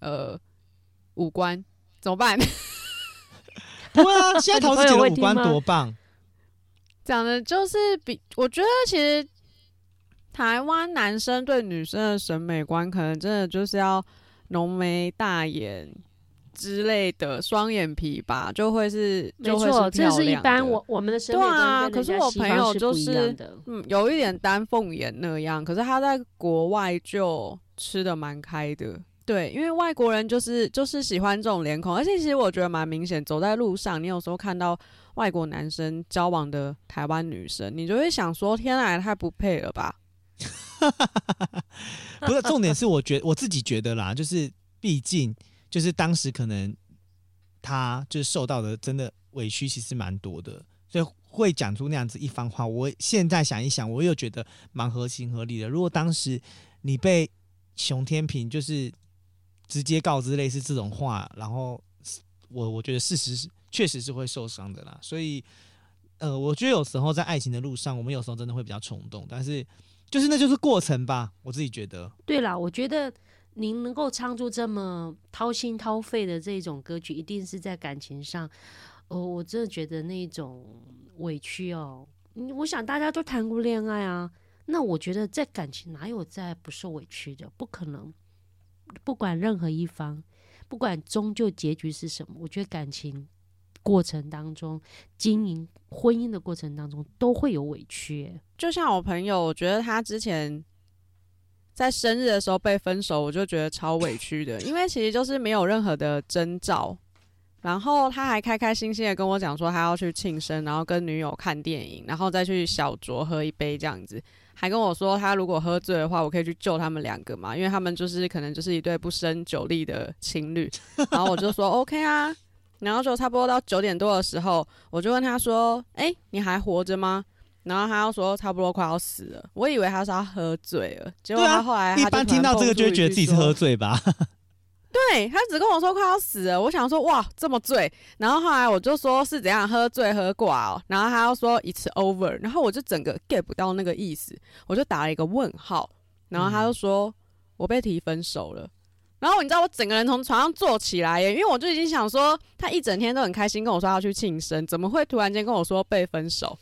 呃，五官怎么办？对啊，现在陶子姐的五官多棒，长得就是比我觉得其实。台湾男生对女生的审美观，可能真的就是要浓眉大眼之类的，双眼皮吧，就会是，没错，这是一般我我们的审美观。对啊，可是我朋友就是，嗯，有一点丹凤眼那样，可是他在国外就吃的蛮开的。对，因为外国人就是就是喜欢这种脸孔，而且其实我觉得蛮明显，走在路上，你有时候看到外国男生交往的台湾女生，你就会想说：天啊，太不配了吧！不是重点是，我觉我自己觉得啦，就是毕竟就是当时可能他就是受到的真的委屈其实蛮多的，所以会讲出那样子一番话。我现在想一想，我又觉得蛮合情合理的。如果当时你被熊天平就是直接告知类似这种话，然后我我觉得事实是确实是会受伤的啦。所以呃，我觉得有时候在爱情的路上，我们有时候真的会比较冲动，但是。就是那就是过程吧，我自己觉得。对啦，我觉得您能够唱出这么掏心掏肺的这种歌曲，一定是在感情上。哦，我真的觉得那种委屈哦，我想大家都谈过恋爱啊，那我觉得在感情哪有在不受委屈的？不可能。不管任何一方，不管终究结局是什么，我觉得感情过程当中经营婚姻的过程当中都会有委屈，就像我朋友，我觉得他之前在生日的时候被分手，我就觉得超委屈的，因为其实就是没有任何的征兆，然后他还开开心心的跟我讲说他要去庆生，然后跟女友看电影，然后再去小酌喝一杯这样子，还跟我说他如果喝醉的话，我可以去救他们两个嘛，因为他们就是可能就是一对不胜酒力的情侣，然后我就说 OK 啊。然后就差不多到九点多的时候，我就问他说：“哎、欸，你还活着吗？”然后他又说：“差不多快要死了。”我以为他是他喝醉了，结果他后来一般听到这个就会觉得自己是喝醉吧？对，他只跟我说快要死了，我想说哇这么醉。然后后来我就说是怎样喝醉喝挂哦，然后他又说 It's over，然后我就整个 get 不到那个意思，我就打了一个问号。然后他就说：“、我被提分手了。”然后你知道我整个人从床上坐起来耶，因为我就已经想说，他一整天都很开心跟我说要去庆生，怎么会突然间跟我说被分手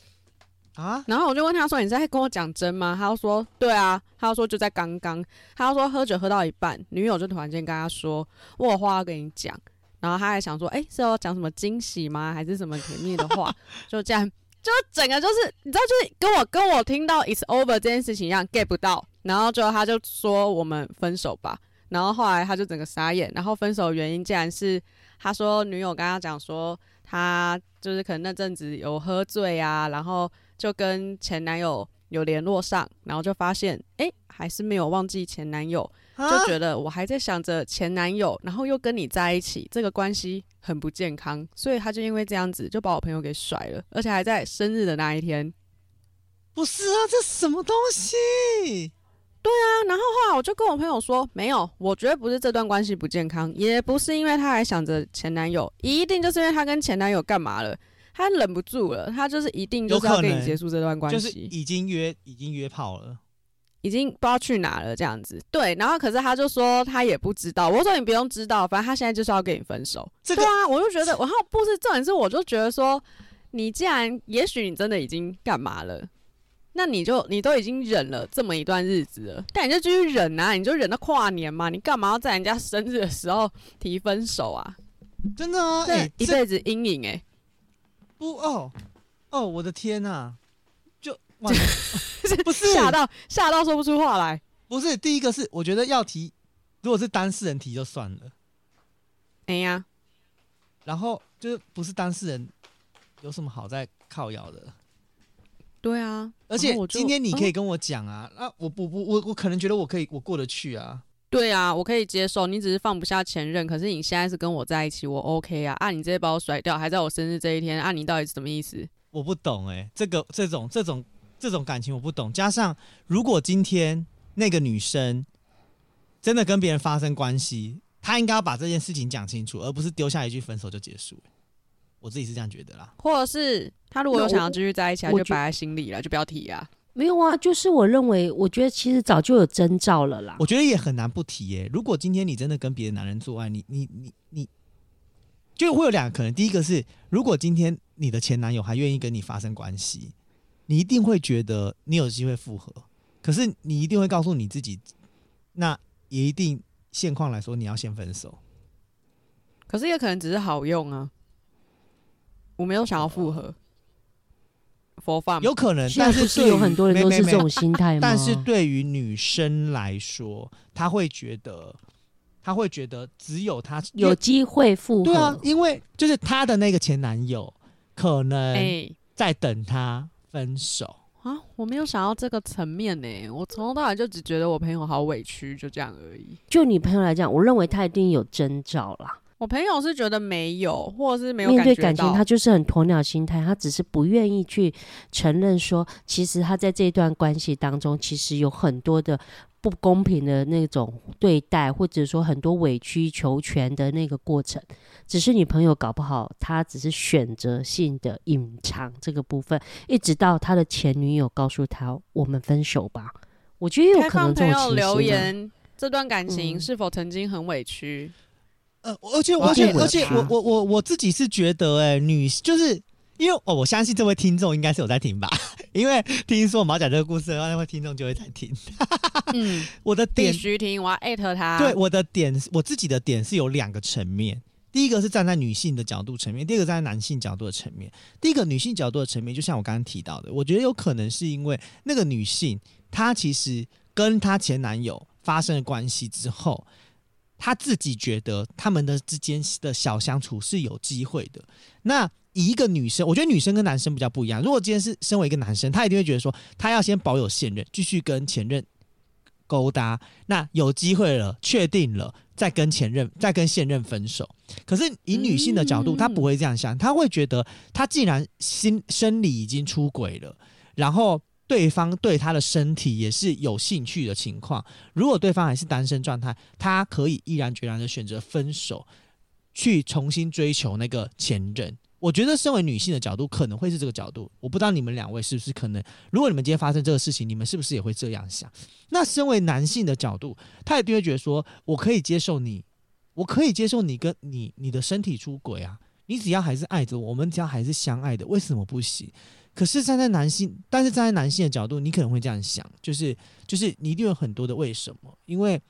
啊？然后我就问他说：“你在跟我讲真吗？”他就说：“对啊。”他就说：“就在刚刚。”他就说：“喝酒喝到一半，女友就突然间跟他说：‘我话要跟你讲。’然后他还想说：‘哎，是要讲什么惊喜吗？还是什么甜蜜的话？’ 就这样，就整个就是你知道，就是跟我跟我听到 ‘it's over’ 这件事情一样 get 不到。然后就他就说：‘我们分手吧。’然后后来他就整个傻眼，然后分手的原因竟然是他说女友跟他讲说他就是可能那阵子有喝醉啊，然后就跟前男友有联络上，然后就发现哎还是没有忘记前男友，就觉得我还在想着前男友，然后又跟你在一起，这个关系很不健康，所以他就因为这样子就把我朋友给甩了，而且还在生日的那一天。不是啊，这什么东西？对啊，然后后来我就跟我朋友说，没有，我觉得不是这段关系不健康，也不是因为他还想着前男友，一定就是因为他跟前男友干嘛了，他忍不住了，他就是一定就是要跟你结束这段关系，就是已经约已经约炮了，已经不知道去哪了这样子。对，然后可是他就说他也不知道，我说你不用知道，反正他现在就是要跟你分手。这个、对啊，我就觉得，然后不是重点是，我就觉得说，你既然也许你真的已经干嘛了。那你就你都已经忍了这么一段日子了，但你就继续忍啊，你就忍到跨年嘛，你干嘛要在人家生日的时候提分手啊？真的啊，哎，一辈子阴影哎、欸。不哦哦，我的天呐，就哇，不是吓到吓到说不出话来。不是第一个是我觉得要提，如果是当事人提就算了。哎呀，然后就是不是当事人有什么好在靠腰的？对啊，而且今天你可以跟我讲啊，啊，我不不我我可能觉得我可以我过得去啊。对啊，我可以接受，你只是放不下前任，可是你现在是跟我在一起，我 OK 啊。啊，你直接把我甩掉，还在我生日这一天，啊，你到底是什么意思？我不懂哎、欸，这个这种这种这种感情我不懂。加上如果今天那个女生真的跟别人发生关系，她应该要把这件事情讲清楚，而不是丢下一句分手就结束。我自己是这样觉得啦。或者是她如果有想要继续在一起，他就摆在心里了，就不要提啊。没有啊，就是我认为，我觉得其实早就有征兆了啦。我觉得也很难不提耶。如果今天你真的跟别的男人做爱，你你你你，就会有两个可能。第一个是，如果今天你的前男友还愿意跟你发生关系，你一定会觉得你有机会复合。可是你一定会告诉你自己，那也一定现况来说，你要先分手。可是也可能只是好用啊，我没有想要复合。佛法有可能，但是，是有很多人都是这种心态吗？但是对于女生来说，她会觉得，她会觉得只有她有机会复合。对啊，因为就是她的那个前男友可能在等她分手。啊，我没有想到这个层面呢。我从头到尾就只觉得我朋友好委屈，就这样而已。就你朋友来讲，我认为他一定有征兆啦。我朋友是觉得没有，或者是没有面对感情，他就是很鸵鸟心态，他只是不愿意去承认说，其实他在这段关系当中，其实有很多的。不公平的那种对待，或者说很多委曲求全的那个过程，只是你朋友搞不好，他只是选择性的隐藏这个部分，一直到他的前女友告诉他“我们分手吧”。我觉得有可能这种情形。朋友留言，这段感情是否曾经很委屈？嗯、呃，而且而且而且，我我我我自己是觉得、欸，哎，女就是。因为哦，我相信这位听众应该是有在听吧，因为听说我们要讲这个故事的话，那位听众就会在听。嗯，我的点，必须听，我要艾特他。对，我的点，我自己的点是有两个层面。第一个是站在女性的角度层面，第二个站在男性角度的层面。第一个女性角度的层面，就像我刚刚提到的，我觉得有可能是因为那个女性她其实跟她前男友发生了关系之后，她自己觉得他们的之间的小相处是有机会的。那以一个女生，我觉得女生跟男生比较不一样。如果今天是身为一个男生，他一定会觉得说，他要先保有现任，继续跟前任勾搭。那有机会了，确定了，再跟前任，再跟现任分手。可是以女性的角度，她不会这样想，她会觉得，她既然心生理已经出轨了，然后对方对她的身体也是有兴趣的情况，如果对方还是单身状态，他可以毅然决然的选择分手，去重新追求那个前任。我觉得，身为女性的角度，可能会是这个角度。我不知道你们两位是不是可能，如果你们今天发生这个事情，你们是不是也会这样想？那身为男性的角度，他一定会觉得说，我可以接受你，我可以接受你跟你你的身体出轨啊，你只要还是爱着我，我们只要还是相爱的，为什么不行？可是站在男性，但是站在男性的角度，你可能会这样想，就是就是你一定有很多的为什么？因为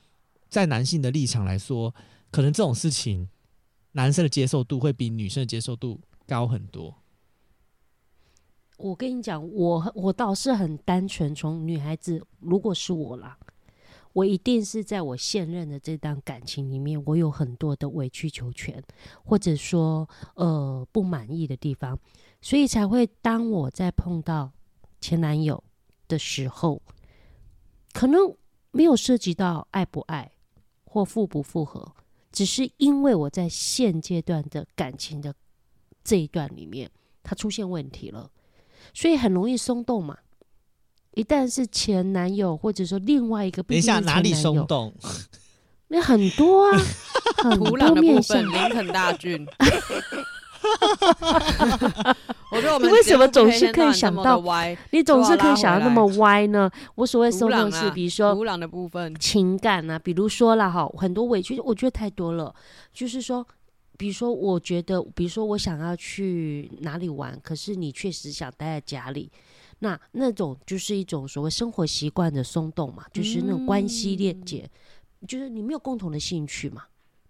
在男性的立场来说，可能这种事情，男生的接受度会比女生的接受度。高很多。我跟你讲，我我倒是很单纯。从女孩子，如果是我啦，我一定是在我现任的这段感情里面，我有很多的委曲求全，或者说呃不满意的地方，所以才会当我在碰到前男友的时候，可能没有涉及到爱不爱或复不复合，只是因为我在现阶段的感情的。这一段里面，他出现问题了，所以很容易松动嘛。一旦是前男友，或者说另外一个，等一下哪里松动？那很多啊，很多面向林肯大军。我觉得我们你为什么总是可以想到歪？你总是可以想到那么歪呢？我所谓松动是，比如说土壤的部分情感啊，比如说了哈，很多委屈，我觉得太多了，就是说。比如说，我觉得，比如说，我想要去哪里玩，可是你确实想待在家里，那那种就是一种所谓生活习惯的松动嘛，就是那种关系链接，嗯、就是你没有共同的兴趣嘛，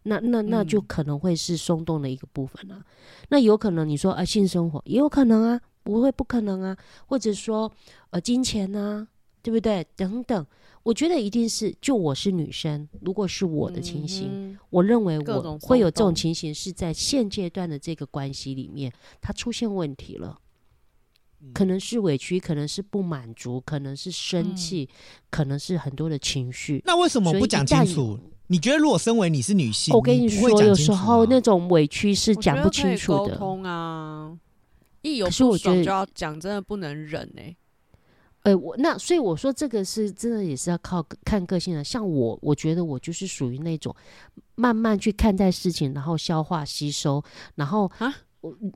那那那就可能会是松动的一个部分啊。嗯、那有可能你说啊，性生活也有可能啊，不会不可能啊，或者说呃，金钱啊，对不对？等等。我觉得一定是，就我是女生，如果是我的情形，嗯、我认为我会有这种情形，是在现阶段的这个关系里面，它出现问题了，嗯、可能是委屈，可能是不满足，可能是生气，嗯、可能是很多的情绪。那为什么不讲清楚？你觉得如果身为你是女性，我跟你说，有时候那种委屈是讲不清楚的。沟通啊，一有不爽就要讲，真的不能忍哎、欸。呃，我那所以我说这个是真的也是要靠看个性的。像我，我觉得我就是属于那种慢慢去看待事情，然后消化吸收，然后啊。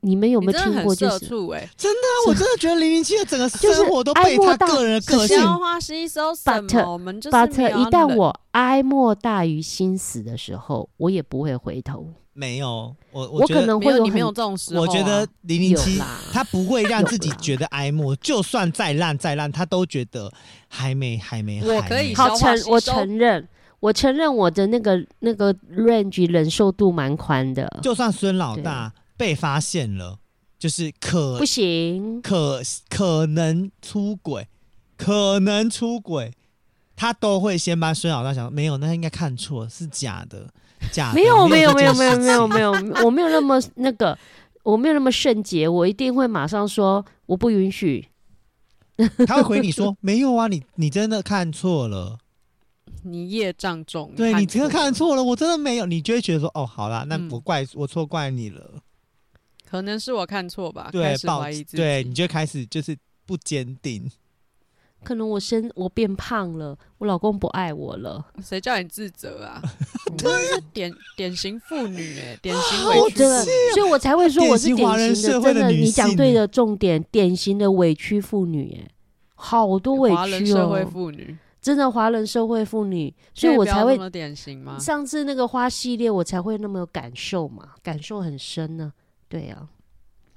你们有没有听过？就是真的，欸、真的啊！我真的觉得零零七的整个生活都被他个人的个性消化吸收什么。But, 我们就是 But 一旦我哀莫大于心死的时候，我也不会回头。没有，我我可能会有，你没有这种时候、啊。我觉得零零七他不会让自己觉得哀莫，就算再烂再烂，他都觉得还没还没。我可以好承，我承认，我承认我的那个那个 range 忍受度蛮宽的。就算孙老大。被发现了，就是可不行，可可能出轨，可能出轨，他都会先帮孙老大想，没有，那他应该看错，是假的，假的，没有，没有，没有，没有，没有，没有，我没有那么那个，我没有那么圣洁，我一定会马上说我不允许。他会回你说没有啊，你你真的看错了，你业障重，对你真的看错了，我真的没有，你就会觉得说哦，好啦，那我怪、嗯、我错怪你了。可能是我看错吧，对，开始怀疑自己，对，你就开始就是不坚定。可能我身我变胖了，我老公不爱我了，谁叫你自责啊？对典典型妇女哎，典型委屈，所以我才会说我是典型的，型的真的，你讲对的重点，典型的委屈妇女哎，好多委屈哦，华人社会妇女，真的华人社会妇女，所以我才会典型吗？上次那个花系列，我才会那么有感受嘛，感受很深呢。对呀、啊，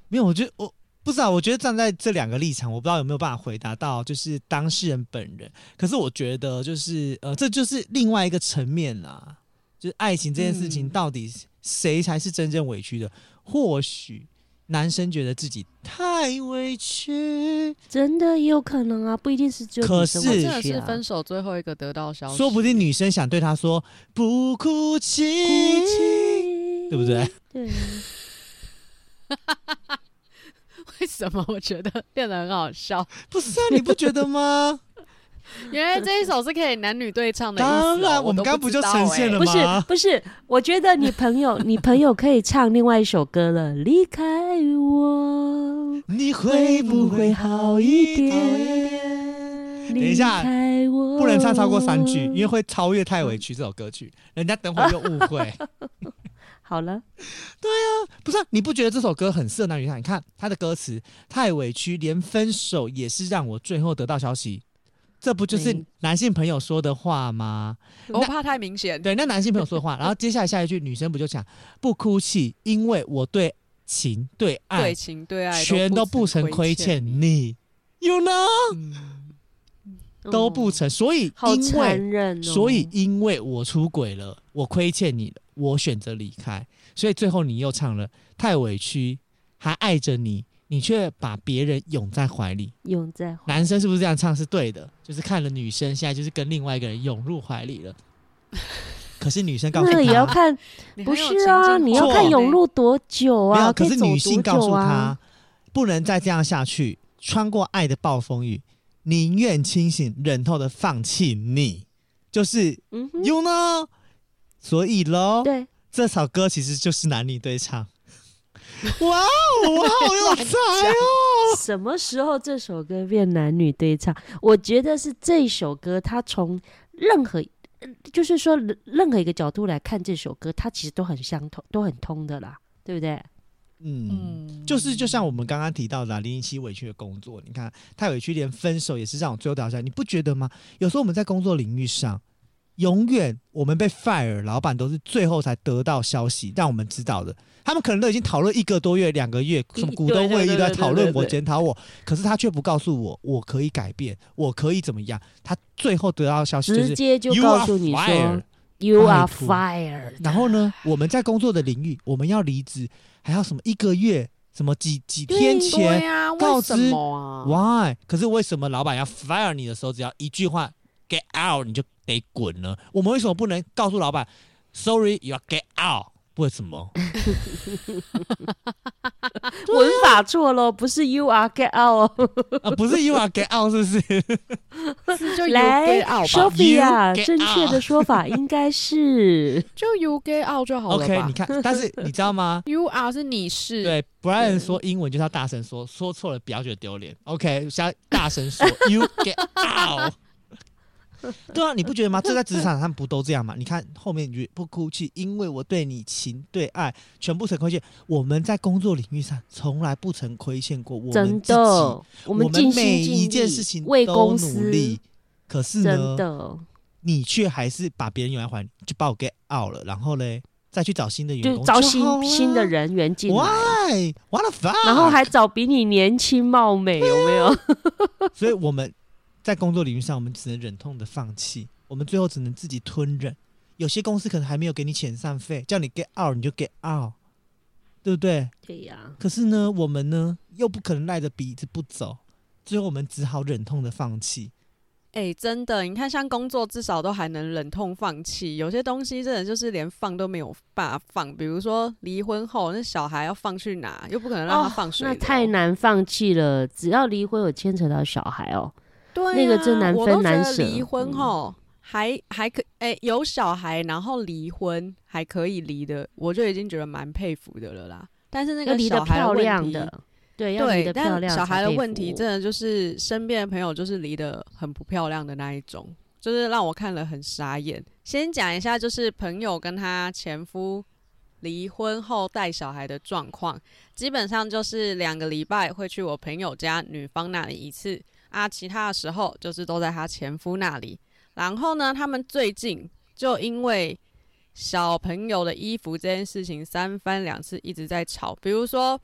没有，我觉得我不知道，我觉得站在这两个立场，我不知道有没有办法回答到，就是当事人本人。可是我觉得，就是呃，这就是另外一个层面啦，就是爱情这件事情，到底谁才是真正委屈的？嗯、或许男生觉得自己太委屈，真的也有可能啊，不一定是只有女生。可是是分手最后一个得到消息，说不定女生想对他说不哭泣，对不对？对。为什么我觉得变得很好笑？不是啊，你不觉得吗？原来这一首是可以男女对唱的。当然，我们刚不就呈现了吗？不是，不是，我觉得你朋友，你朋友可以唱另外一首歌了。离开我，你会不会好一点？等一下，不能唱超过三句，因为会超越太委屈这首歌曲，人家等会儿又误会。好了，对啊，不是、啊、你不觉得这首歌很适合男女唱？你看他的歌词太委屈，连分手也是让我最后得到消息，这不就是男性朋友说的话吗？我怕太明显。对，那男性朋友说的话，然后接下来下一句女生不就讲不哭泣，因为我对情对爱对情对爱全都不曾亏欠你，You know，、嗯、都不曾，所以因为、哦、所以因为我出轨了，我亏欠你了。我选择离开，所以最后你又唱了太委屈，还爱着你，你却把别人拥在怀里。拥在怀男生是不是这样唱是对的？就是看了女生，现在就是跟另外一个人涌入怀里了。可是女生告诉他，那也要看，不是啊？你要看涌入多久啊？可是女性告诉他，不能再这样下去，穿过爱的暴风雨，宁愿清醒忍痛的放弃你，就是嗯，you know。所以喽，对，这首歌其实就是男女对唱。哇哦，我好有才哦！什么时候这首歌变男女对唱？我觉得是这首歌，它从任何，就是说任何一个角度来看这首歌，它其实都很相通，都很通的啦，对不对？嗯，就是就像我们刚刚提到的零零七委屈的工作，你看太委屈，连分手也是让我最后掉下，你不觉得吗？有时候我们在工作领域上。永远，我们被 fire，老板都是最后才得到消息，让我们知道的。他们可能都已经讨论一个多月、两个月，什么股东会议都在讨论我、检讨我，可是他却不告诉我，我可以改变，我可以怎么样？他最后得到消息就是直接就告诉你说，You are fired。然后呢，我们在工作的领域，我们要离职，还要什么一个月，什么几几天前告知？Why？可是为什么老板要 fire 你的时候，只要一句话 get out，你就得滚呢。我们为什么不能告诉老板，Sorry，you are get out，为什么？文法错了，不是 you are get out 啊，不是 you are get out，是不是？就 you 来 get out 吧，Sophia，正确的说法应该是就 you get out 就好了 OK，你看，但是你知道吗？you are 是你是，对，Brian 说英文就是要大声说，说错了不要觉得丢脸。OK，现在大声说，You get out。对啊，你不觉得吗？这在职场上不都这样吗？你看后面你不哭泣，因为我对你情对爱全部成亏欠。我们在工作领域上从来不曾亏欠过我们真自己，的，我我们每一件事情为公司，力。可是真呢，的你却还是把别人用来还，就把我 get out 了，然后嘞，再去找新的员工，就招新新的人员进来，Why? What the fuck? 然后还找比你年轻貌美，有没有？所以我们在工作领域上，我们只能忍痛的放弃，我们最后只能自己吞忍。有些公司可能还没有给你遣散费，叫你 get out 你就 get out，对不对？对呀，可是呢，我们呢又不可能赖着鼻子不走，最后我们只好忍痛的放弃。哎、欸，真的，你看，像工作至少都还能忍痛放弃，有些东西真的就是连放都没有办法放。比如说离婚后，那小孩要放去哪，又不可能让他放水、哦，那太难放弃了。只要离婚有牵扯到小孩哦，对、啊，那个真难分难舍。离婚后、嗯、还还可哎、欸、有小孩，然后离婚还可以离的，我就已经觉得蛮佩服的了啦。但是那个小孩漂亮的。对，要离得漂亮。但小孩的问题真的就是身边的朋友就是离得很不漂亮的那一种，就是让我看了很傻眼。先讲一下，就是朋友跟他前夫离婚后带小孩的状况，基本上就是两个礼拜会去我朋友家女方那里一次啊，其他的时候就是都在她前夫那里。然后呢，他们最近就因为小朋友的衣服这件事情三番两次一直在吵，比如说。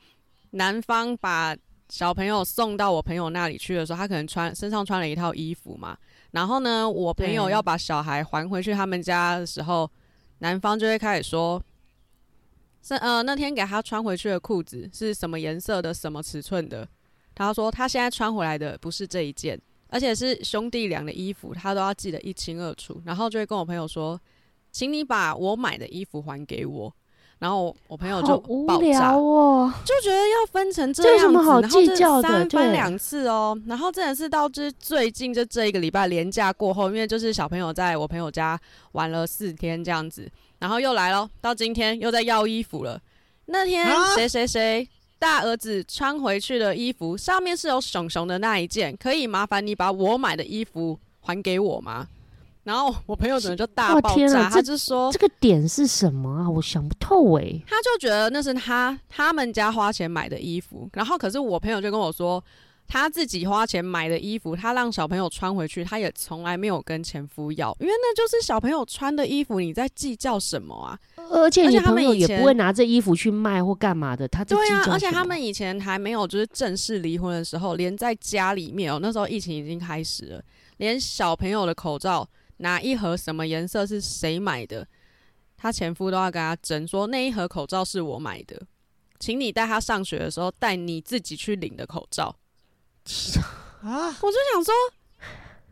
男方把小朋友送到我朋友那里去的时候，他可能穿身上穿了一套衣服嘛。然后呢，我朋友要把小孩还回去他们家的时候，男方就会开始说：“是呃，那天给他穿回去的裤子是什么颜色的，什么尺寸的？”他说他现在穿回来的不是这一件，而且是兄弟俩的衣服，他都要记得一清二楚。然后就会跟我朋友说：“请你把我买的衣服还给我。”然后我朋友就爆炸哦，就觉得要分成这样子，这有什么好计较的？三番两次哦，然后真的是到这最近就这一个礼拜连假过后，因为就是小朋友在我朋友家玩了四天这样子，然后又来了，到今天又在要衣服了。那天谁谁谁大儿子穿回去的衣服上面是有熊熊的那一件，可以麻烦你把我买的衣服还给我吗？然后我朋友可能就大爆炸，他就说这个点是什么啊？我想不透哎。他就觉得那是他他们家花钱买的衣服，然后可是我朋友就跟我说，他自己花钱买的衣服，他让小朋友穿回去，他也从来没有跟前夫要，因为那就是小朋友穿的衣服，你在计较什么啊？而且你朋友也不会拿这衣服去卖或干嘛的，他对啊，而且他们以前还没有就是正式离婚的时候，连在家里面哦，那时候疫情已经开始了，连小朋友的口罩。哪一盒什么颜色是谁买的？他前夫都要跟他争，说那一盒口罩是我买的，请你带他上学的时候带你自己去领的口罩。啊！我就想说，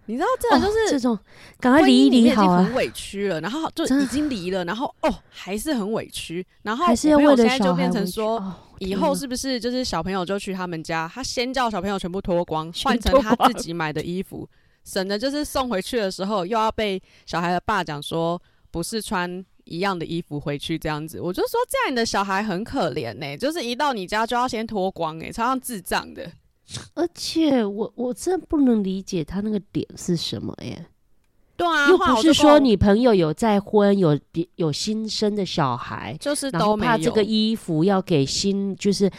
你知道这种就是、哦、这种，赶快离一离好啊！很委屈了，然后就已经离了，然后哦还是很委屈，然后还是要为了现在就变成说，以后是不是就是小朋友就去他们家，他先叫小朋友全部脱光，换成他自己买的衣服。省得就是送回去的时候又要被小孩的爸讲说不是穿一样的衣服回去这样子，我就说这样你的小孩很可怜呢、欸，就是一到你家就要先脱光哎、欸，超像智障的。而且我我真的不能理解他那个点是什么哎、欸。对啊，又不是说你朋友有再婚有有新生的小孩，就是都怕这个衣服要给新就是。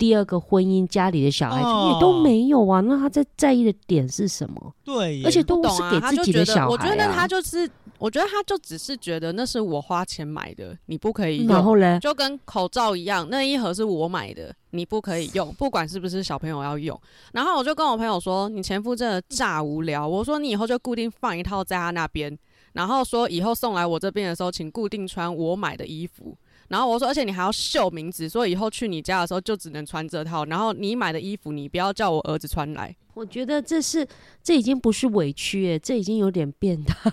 第二个婚姻家里的小孩子也都没有啊，那他在在意的点是什么？对，而且都是给自己的小孩、啊。我觉得他就是，我觉得他就只是觉得那是我花钱买的，你不可以用。然后嘞，就跟口罩一样，那一盒是我买的，你不可以用，不管是不是小朋友要用。然后我就跟我朋友说，你前夫真的炸无聊。我说你以后就固定放一套在他那边，然后说以后送来我这边的时候，请固定穿我买的衣服。然后我说，而且你还要秀名字，所以以后去你家的时候就只能穿这套。然后你买的衣服，你不要叫我儿子穿来。我觉得这是这已经不是委屈诶，这已经有点变态。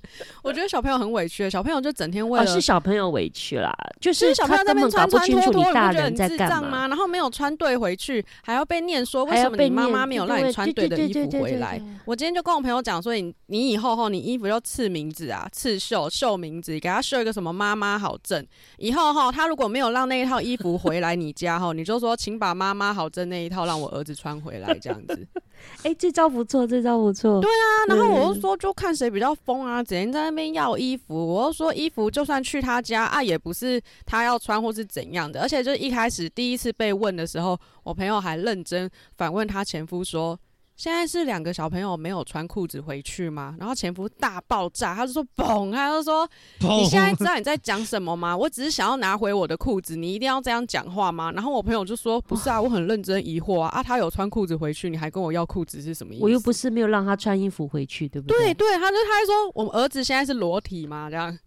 我觉得小朋友很委屈，小朋友就整天为了、哦、是小朋友委屈啦，就是小朋友在那边穿穿脱脱，你不觉得很智障吗？然后没有穿对回去，还要被念说为什么你妈妈没有让你穿对的衣服回来？我今天就跟我朋友讲说，你你以后后你衣服要刺名字啊，刺绣绣名字，给他绣一个什么妈妈好正。以后哈，他如果没有让那一套衣服回来你家哈，你就说请把妈妈好正那一套让我儿子穿回来，这样子。哎、欸，这招不错，这招不错。对啊，然后我就说，就看谁比较疯啊，整人在那边要衣服。我就说，衣服就算去他家啊，也不是他要穿或是怎样的。而且就一开始第一次被问的时候，我朋友还认真反问他前夫说。现在是两个小朋友没有穿裤子回去吗？然后前夫大爆炸，他就说：“嘣！”他就说：“你现在知道你在讲什么吗？我只是想要拿回我的裤子，你一定要这样讲话吗？”然后我朋友就说：“不是啊，我很认真疑惑啊啊，他有穿裤子回去，你还跟我要裤子是什么意思？我又不是没有让他穿衣服回去，对不对？”对对，他就他还说：“我们儿子现在是裸体嘛？”这样，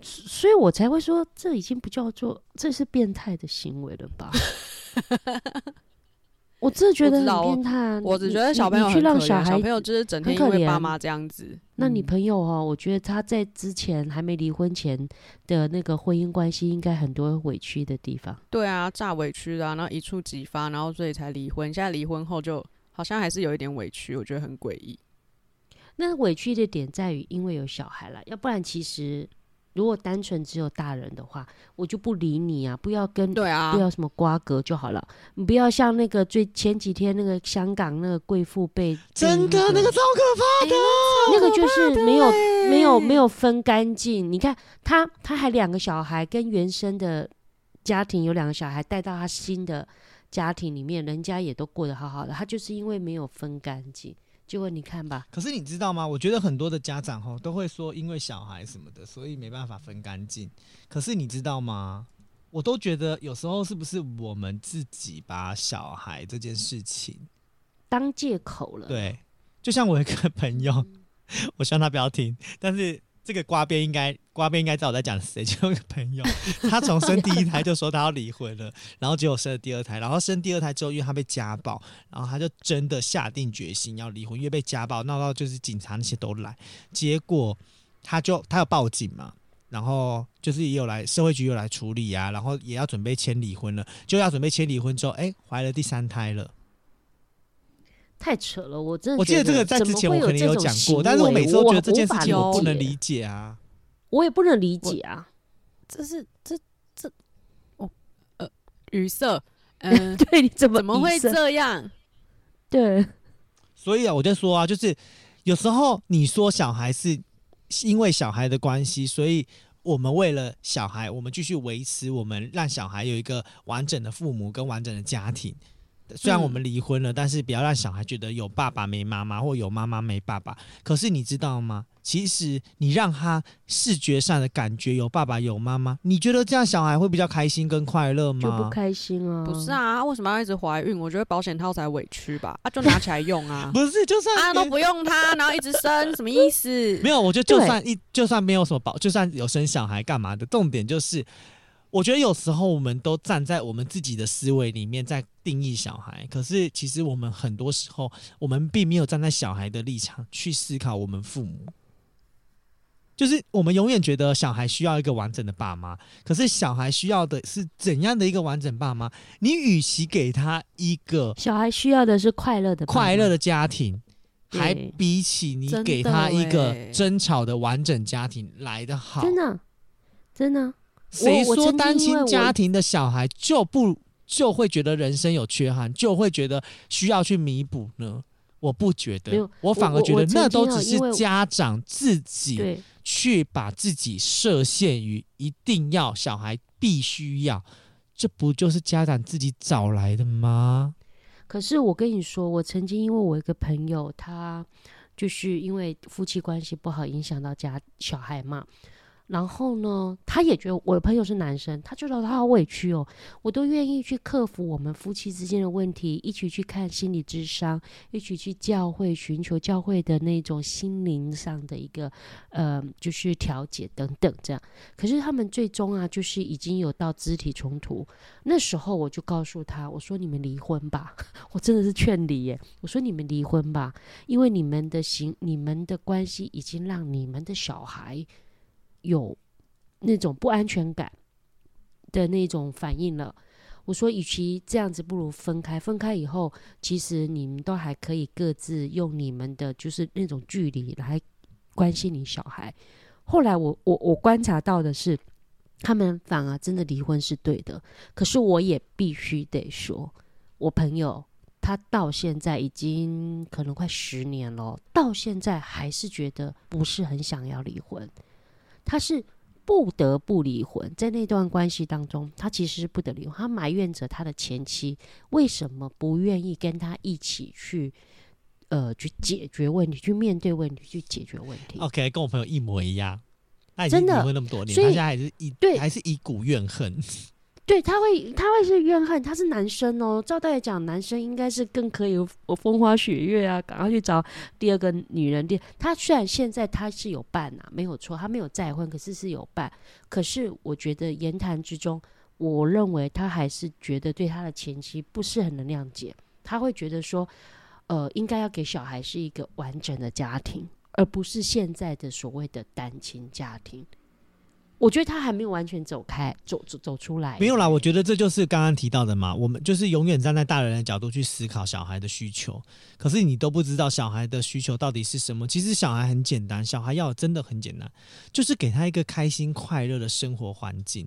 所以我才会说，这已经不叫做这是变态的行为了吧？我真的觉得很变态。我只觉得小朋友去让小孩，小朋友就是整天因为爸妈这样子。那你朋友哦，我觉得他在之前还没离婚前的那个婚姻关系，应该很多委屈的地方。对啊，炸委屈的，然后一触即发，然后所以才离婚。现在离婚后就好像还是有一点委屈，我觉得很诡异。那委屈的点在于，因为有小孩了，要不然其实。如果单纯只有大人的话，我就不理你啊！不要跟对啊，不要什么瓜葛就好了。你不要像那个最前几天那个香港那个贵妇被真的那个超可怕的，那个就是没有没有没有分干净。你看他他还两个小孩，跟原生的家庭有两个小孩带到他新的家庭里面，人家也都过得好好的，他就是因为没有分干净。结果你看吧，可是你知道吗？我觉得很多的家长吼都会说，因为小孩什么的，所以没办法分干净。可是你知道吗？我都觉得有时候是不是我们自己把小孩这件事情当借口了？对，就像我一个朋友，我希望他不要听，但是。这个瓜边应该瓜边应该知道我在讲谁，就有个朋友，他从生第一胎就说他要离婚了，然后结果生了第二胎，然后生第二胎之后，因为他被家暴，然后他就真的下定决心要离婚，因为被家暴闹到就是警察那些都来，结果他就他要报警嘛，然后就是也有来社会局又来处理啊，然后也要准备签离婚了，就要准备签离婚之后，哎，怀了第三胎了。太扯了，我真的。我记得这个在之前我肯定有讲过，但是我每次都觉得这件事情我不能理解啊。我也不能理解啊，这是这这，哦呃语塞，嗯，对，你怎么怎么会这样？对，所以啊，我就说啊，就是有时候你说小孩是因为小孩的关系，所以我们为了小孩，我们继续维持，我们让小孩有一个完整的父母跟完整的家庭。虽然我们离婚了，但是不要让小孩觉得有爸爸没妈妈，或有妈妈没爸爸。可是你知道吗？其实你让他视觉上的感觉有爸爸有妈妈，你觉得这样小孩会比较开心跟快乐吗？就不开心啊！不是啊，为什么要一直怀孕？我觉得保险套才委屈吧？啊，就拿起来用啊！不是，就算啊都不用它，然后一直生，什么意思？没有，我觉得就算一就算没有什么保，就算有生小孩干嘛的？重点就是。我觉得有时候我们都站在我们自己的思维里面在定义小孩，可是其实我们很多时候我们并没有站在小孩的立场去思考我们父母。就是我们永远觉得小孩需要一个完整的爸妈，可是小孩需要的是怎样的一个完整爸妈？你与其给他一个小孩需要的是快乐的快乐的家庭，还比起你给他一个争吵的完整家庭来的好。真的，真的。谁说单亲家庭的小孩就不就会觉得人生有缺憾，就会觉得需要去弥补呢？我不觉得，我反而觉得那都只是家长自己去把自己设限于一定要小孩必须要，这不就是家长自己找来的吗？可是我跟你说，我曾经因为我一个朋友，他就是因为夫妻关系不好，影响到家小孩嘛。然后呢，他也觉得我的朋友是男生，他觉得他好委屈哦。我都愿意去克服我们夫妻之间的问题，一起去看心理智商，一起去教会寻求教会的那种心灵上的一个呃，就是调解等等这样。可是他们最终啊，就是已经有到肢体冲突。那时候我就告诉他，我说你们离婚吧，我真的是劝离耶。我说你们离婚吧，因为你们的行，你们的关系已经让你们的小孩。有那种不安全感的那种反应了。我说，与其这样子，不如分开。分开以后，其实你们都还可以各自用你们的就是那种距离来关心你小孩。后来我我我观察到的是，他们反而真的离婚是对的。可是我也必须得说，我朋友他到现在已经可能快十年了，到现在还是觉得不是很想要离婚。他是不得不离婚，在那段关系当中，他其实是不得离婚。他埋怨着他的前妻为什么不愿意跟他一起去，呃，去解决问题，去面对问题，去解决问题。OK，跟我朋友一模一样。他已经离婚那么多年，他现在还是一对，还是一股怨恨。对，他会，他会是怨恨。他是男生哦，照道理讲，男生应该是更可以我风花雪月啊，赶快去找第二个女人。第他虽然现在他是有伴啊，没有错，他没有再婚，可是是有伴。可是我觉得言谈之中，我认为他还是觉得对他的前妻不是很能谅解。他会觉得说，呃，应该要给小孩是一个完整的家庭，而不是现在的所谓的单亲家庭。我觉得他还没有完全走开，走走走出来。没有啦，我觉得这就是刚刚提到的嘛。我们就是永远站在大人的角度去思考小孩的需求，可是你都不知道小孩的需求到底是什么。其实小孩很简单，小孩要真的很简单，就是给他一个开心快乐的生活环境。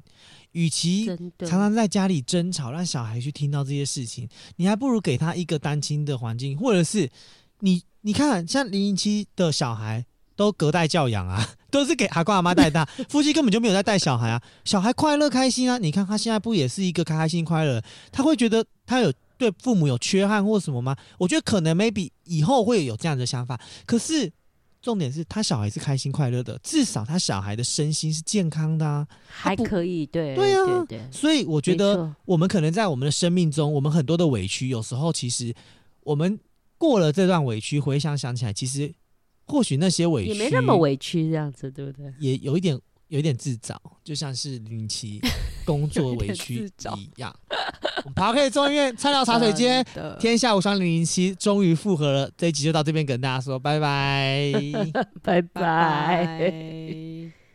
与其常常在家里争吵，让小孩去听到这些事情，你还不如给他一个单亲的环境，或者是你你看，像零零七的小孩。都隔代教养啊，都是给阿公阿妈带大，夫妻根本就没有在带小孩啊，小孩快乐开心啊，你看他现在不也是一个开开心快乐？他会觉得他有对父母有缺憾或什么吗？我觉得可能 maybe 以后会有这样的想法，可是重点是他小孩是开心快乐的，至少他小孩的身心是健康的啊，还可以，对对啊，对对，所以我觉得我们可能在我们的生命中，我们很多的委屈，有时候其实我们过了这段委屈，回想想起来，其实。或许那些委屈也没那么委屈，这样子对不对？也有一点，有一点自找，就像是零七 工作委屈一样。我们 Podcast 中医院菜鸟茶水间，天下无双零零七终于复合了。这一集就到这边跟大家说拜拜，拜拜。